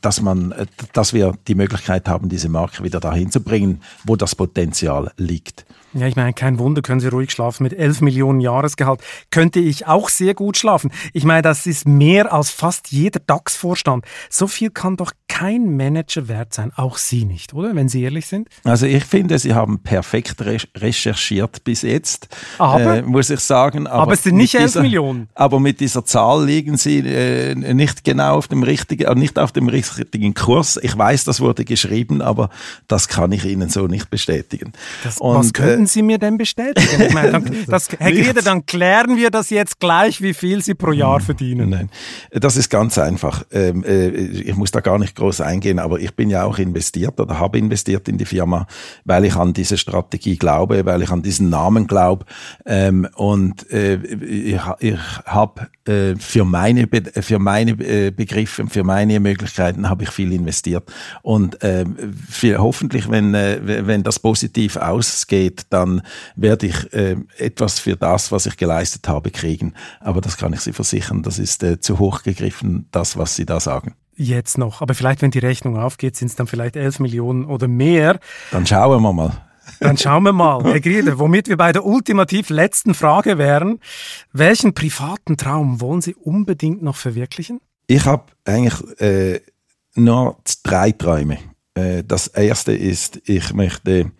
dass man, dass wir die Möglichkeit haben, diese Marke wieder dahin zu bringen, wo das Potenzial liegt. Ja, ich meine, kein Wunder, können Sie ruhig schlafen. Mit 11 Millionen Jahresgehalt könnte ich auch sehr gut schlafen. Ich meine, das ist mehr als fast jeder DAX-Vorstand. So viel kann doch kein Manager wert sein, auch Sie nicht, oder? Wenn Sie ehrlich sind. Also ich finde, Sie haben perfekt recherchiert bis jetzt, aber, äh, muss ich sagen. Aber, aber es sind nicht 11 dieser, Millionen. Aber mit dieser Zahl liegen Sie äh, nicht genau auf dem richtigen, äh, nicht auf dem richtigen Kurs. Ich weiß, das wurde geschrieben, aber das kann ich Ihnen so nicht bestätigen. Das, Und, was könnten Sie mir denn bestätigen? Ich meine, dann, <laughs> das, Herr Griede, dann klären wir das jetzt gleich, wie viel Sie pro Jahr verdienen. Nein, das ist ganz einfach. Ähm, äh, ich muss da gar nicht groß eingehen, aber ich bin ja auch investiert oder habe investiert in die Firma, weil ich an diese Strategie glaube, weil ich an diesen Namen glaube. Ähm, und äh, ich, habe äh, für meine, für meine Begriffe, für meine Möglichkeiten habe ich viel investiert. Und für, hoffentlich, wenn, wenn das positiv ausgeht, dann werde ich äh, etwas für das, was ich geleistet habe, kriegen. Aber das kann ich Sie versichern, das ist äh, zu hoch gegriffen, das, was Sie da sagen. Jetzt noch, aber vielleicht, wenn die Rechnung aufgeht, sind es dann vielleicht 11 Millionen oder mehr. Dann schauen wir mal. Dann schauen wir mal, Herr Grieder, womit wir bei der ultimativ letzten Frage wären. Welchen privaten Traum wollen Sie unbedingt noch verwirklichen? Ich habe eigentlich äh, nur drei Träume. Äh, das erste ist, ich möchte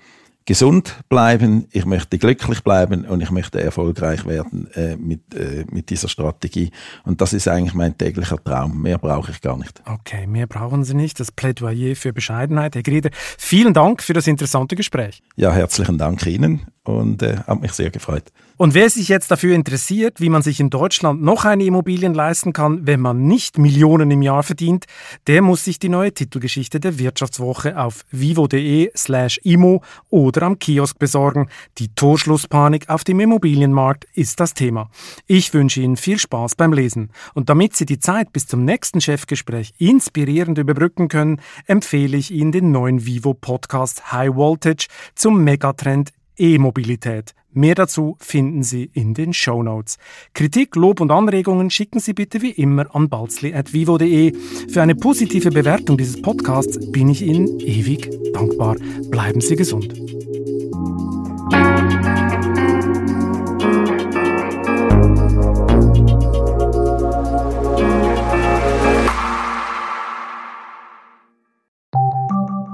gesund bleiben, ich möchte glücklich bleiben und ich möchte erfolgreich werden äh, mit, äh, mit dieser Strategie. Und das ist eigentlich mein täglicher Traum. Mehr brauche ich gar nicht. Okay, mehr brauchen Sie nicht. Das Plädoyer für Bescheidenheit. Herr Grieder, vielen Dank für das interessante Gespräch. Ja, herzlichen Dank Ihnen und äh, hat mich sehr gefreut. Und wer sich jetzt dafür interessiert, wie man sich in Deutschland noch eine Immobilien leisten kann, wenn man nicht Millionen im Jahr verdient, der muss sich die neue Titelgeschichte der Wirtschaftswoche auf vivo.de slash imo oder am Kiosk besorgen. Die Torschlusspanik auf dem Immobilienmarkt ist das Thema. Ich wünsche Ihnen viel Spaß beim Lesen. Und damit Sie die Zeit bis zum nächsten Chefgespräch inspirierend überbrücken können, empfehle ich Ihnen den neuen Vivo Podcast High Voltage zum Megatrend E-Mobilität. Mehr dazu finden Sie in den Show Notes. Kritik, Lob und Anregungen schicken Sie bitte wie immer an balzli.vivo.de. Für eine positive Bewertung dieses Podcasts bin ich Ihnen ewig dankbar. Bleiben Sie gesund.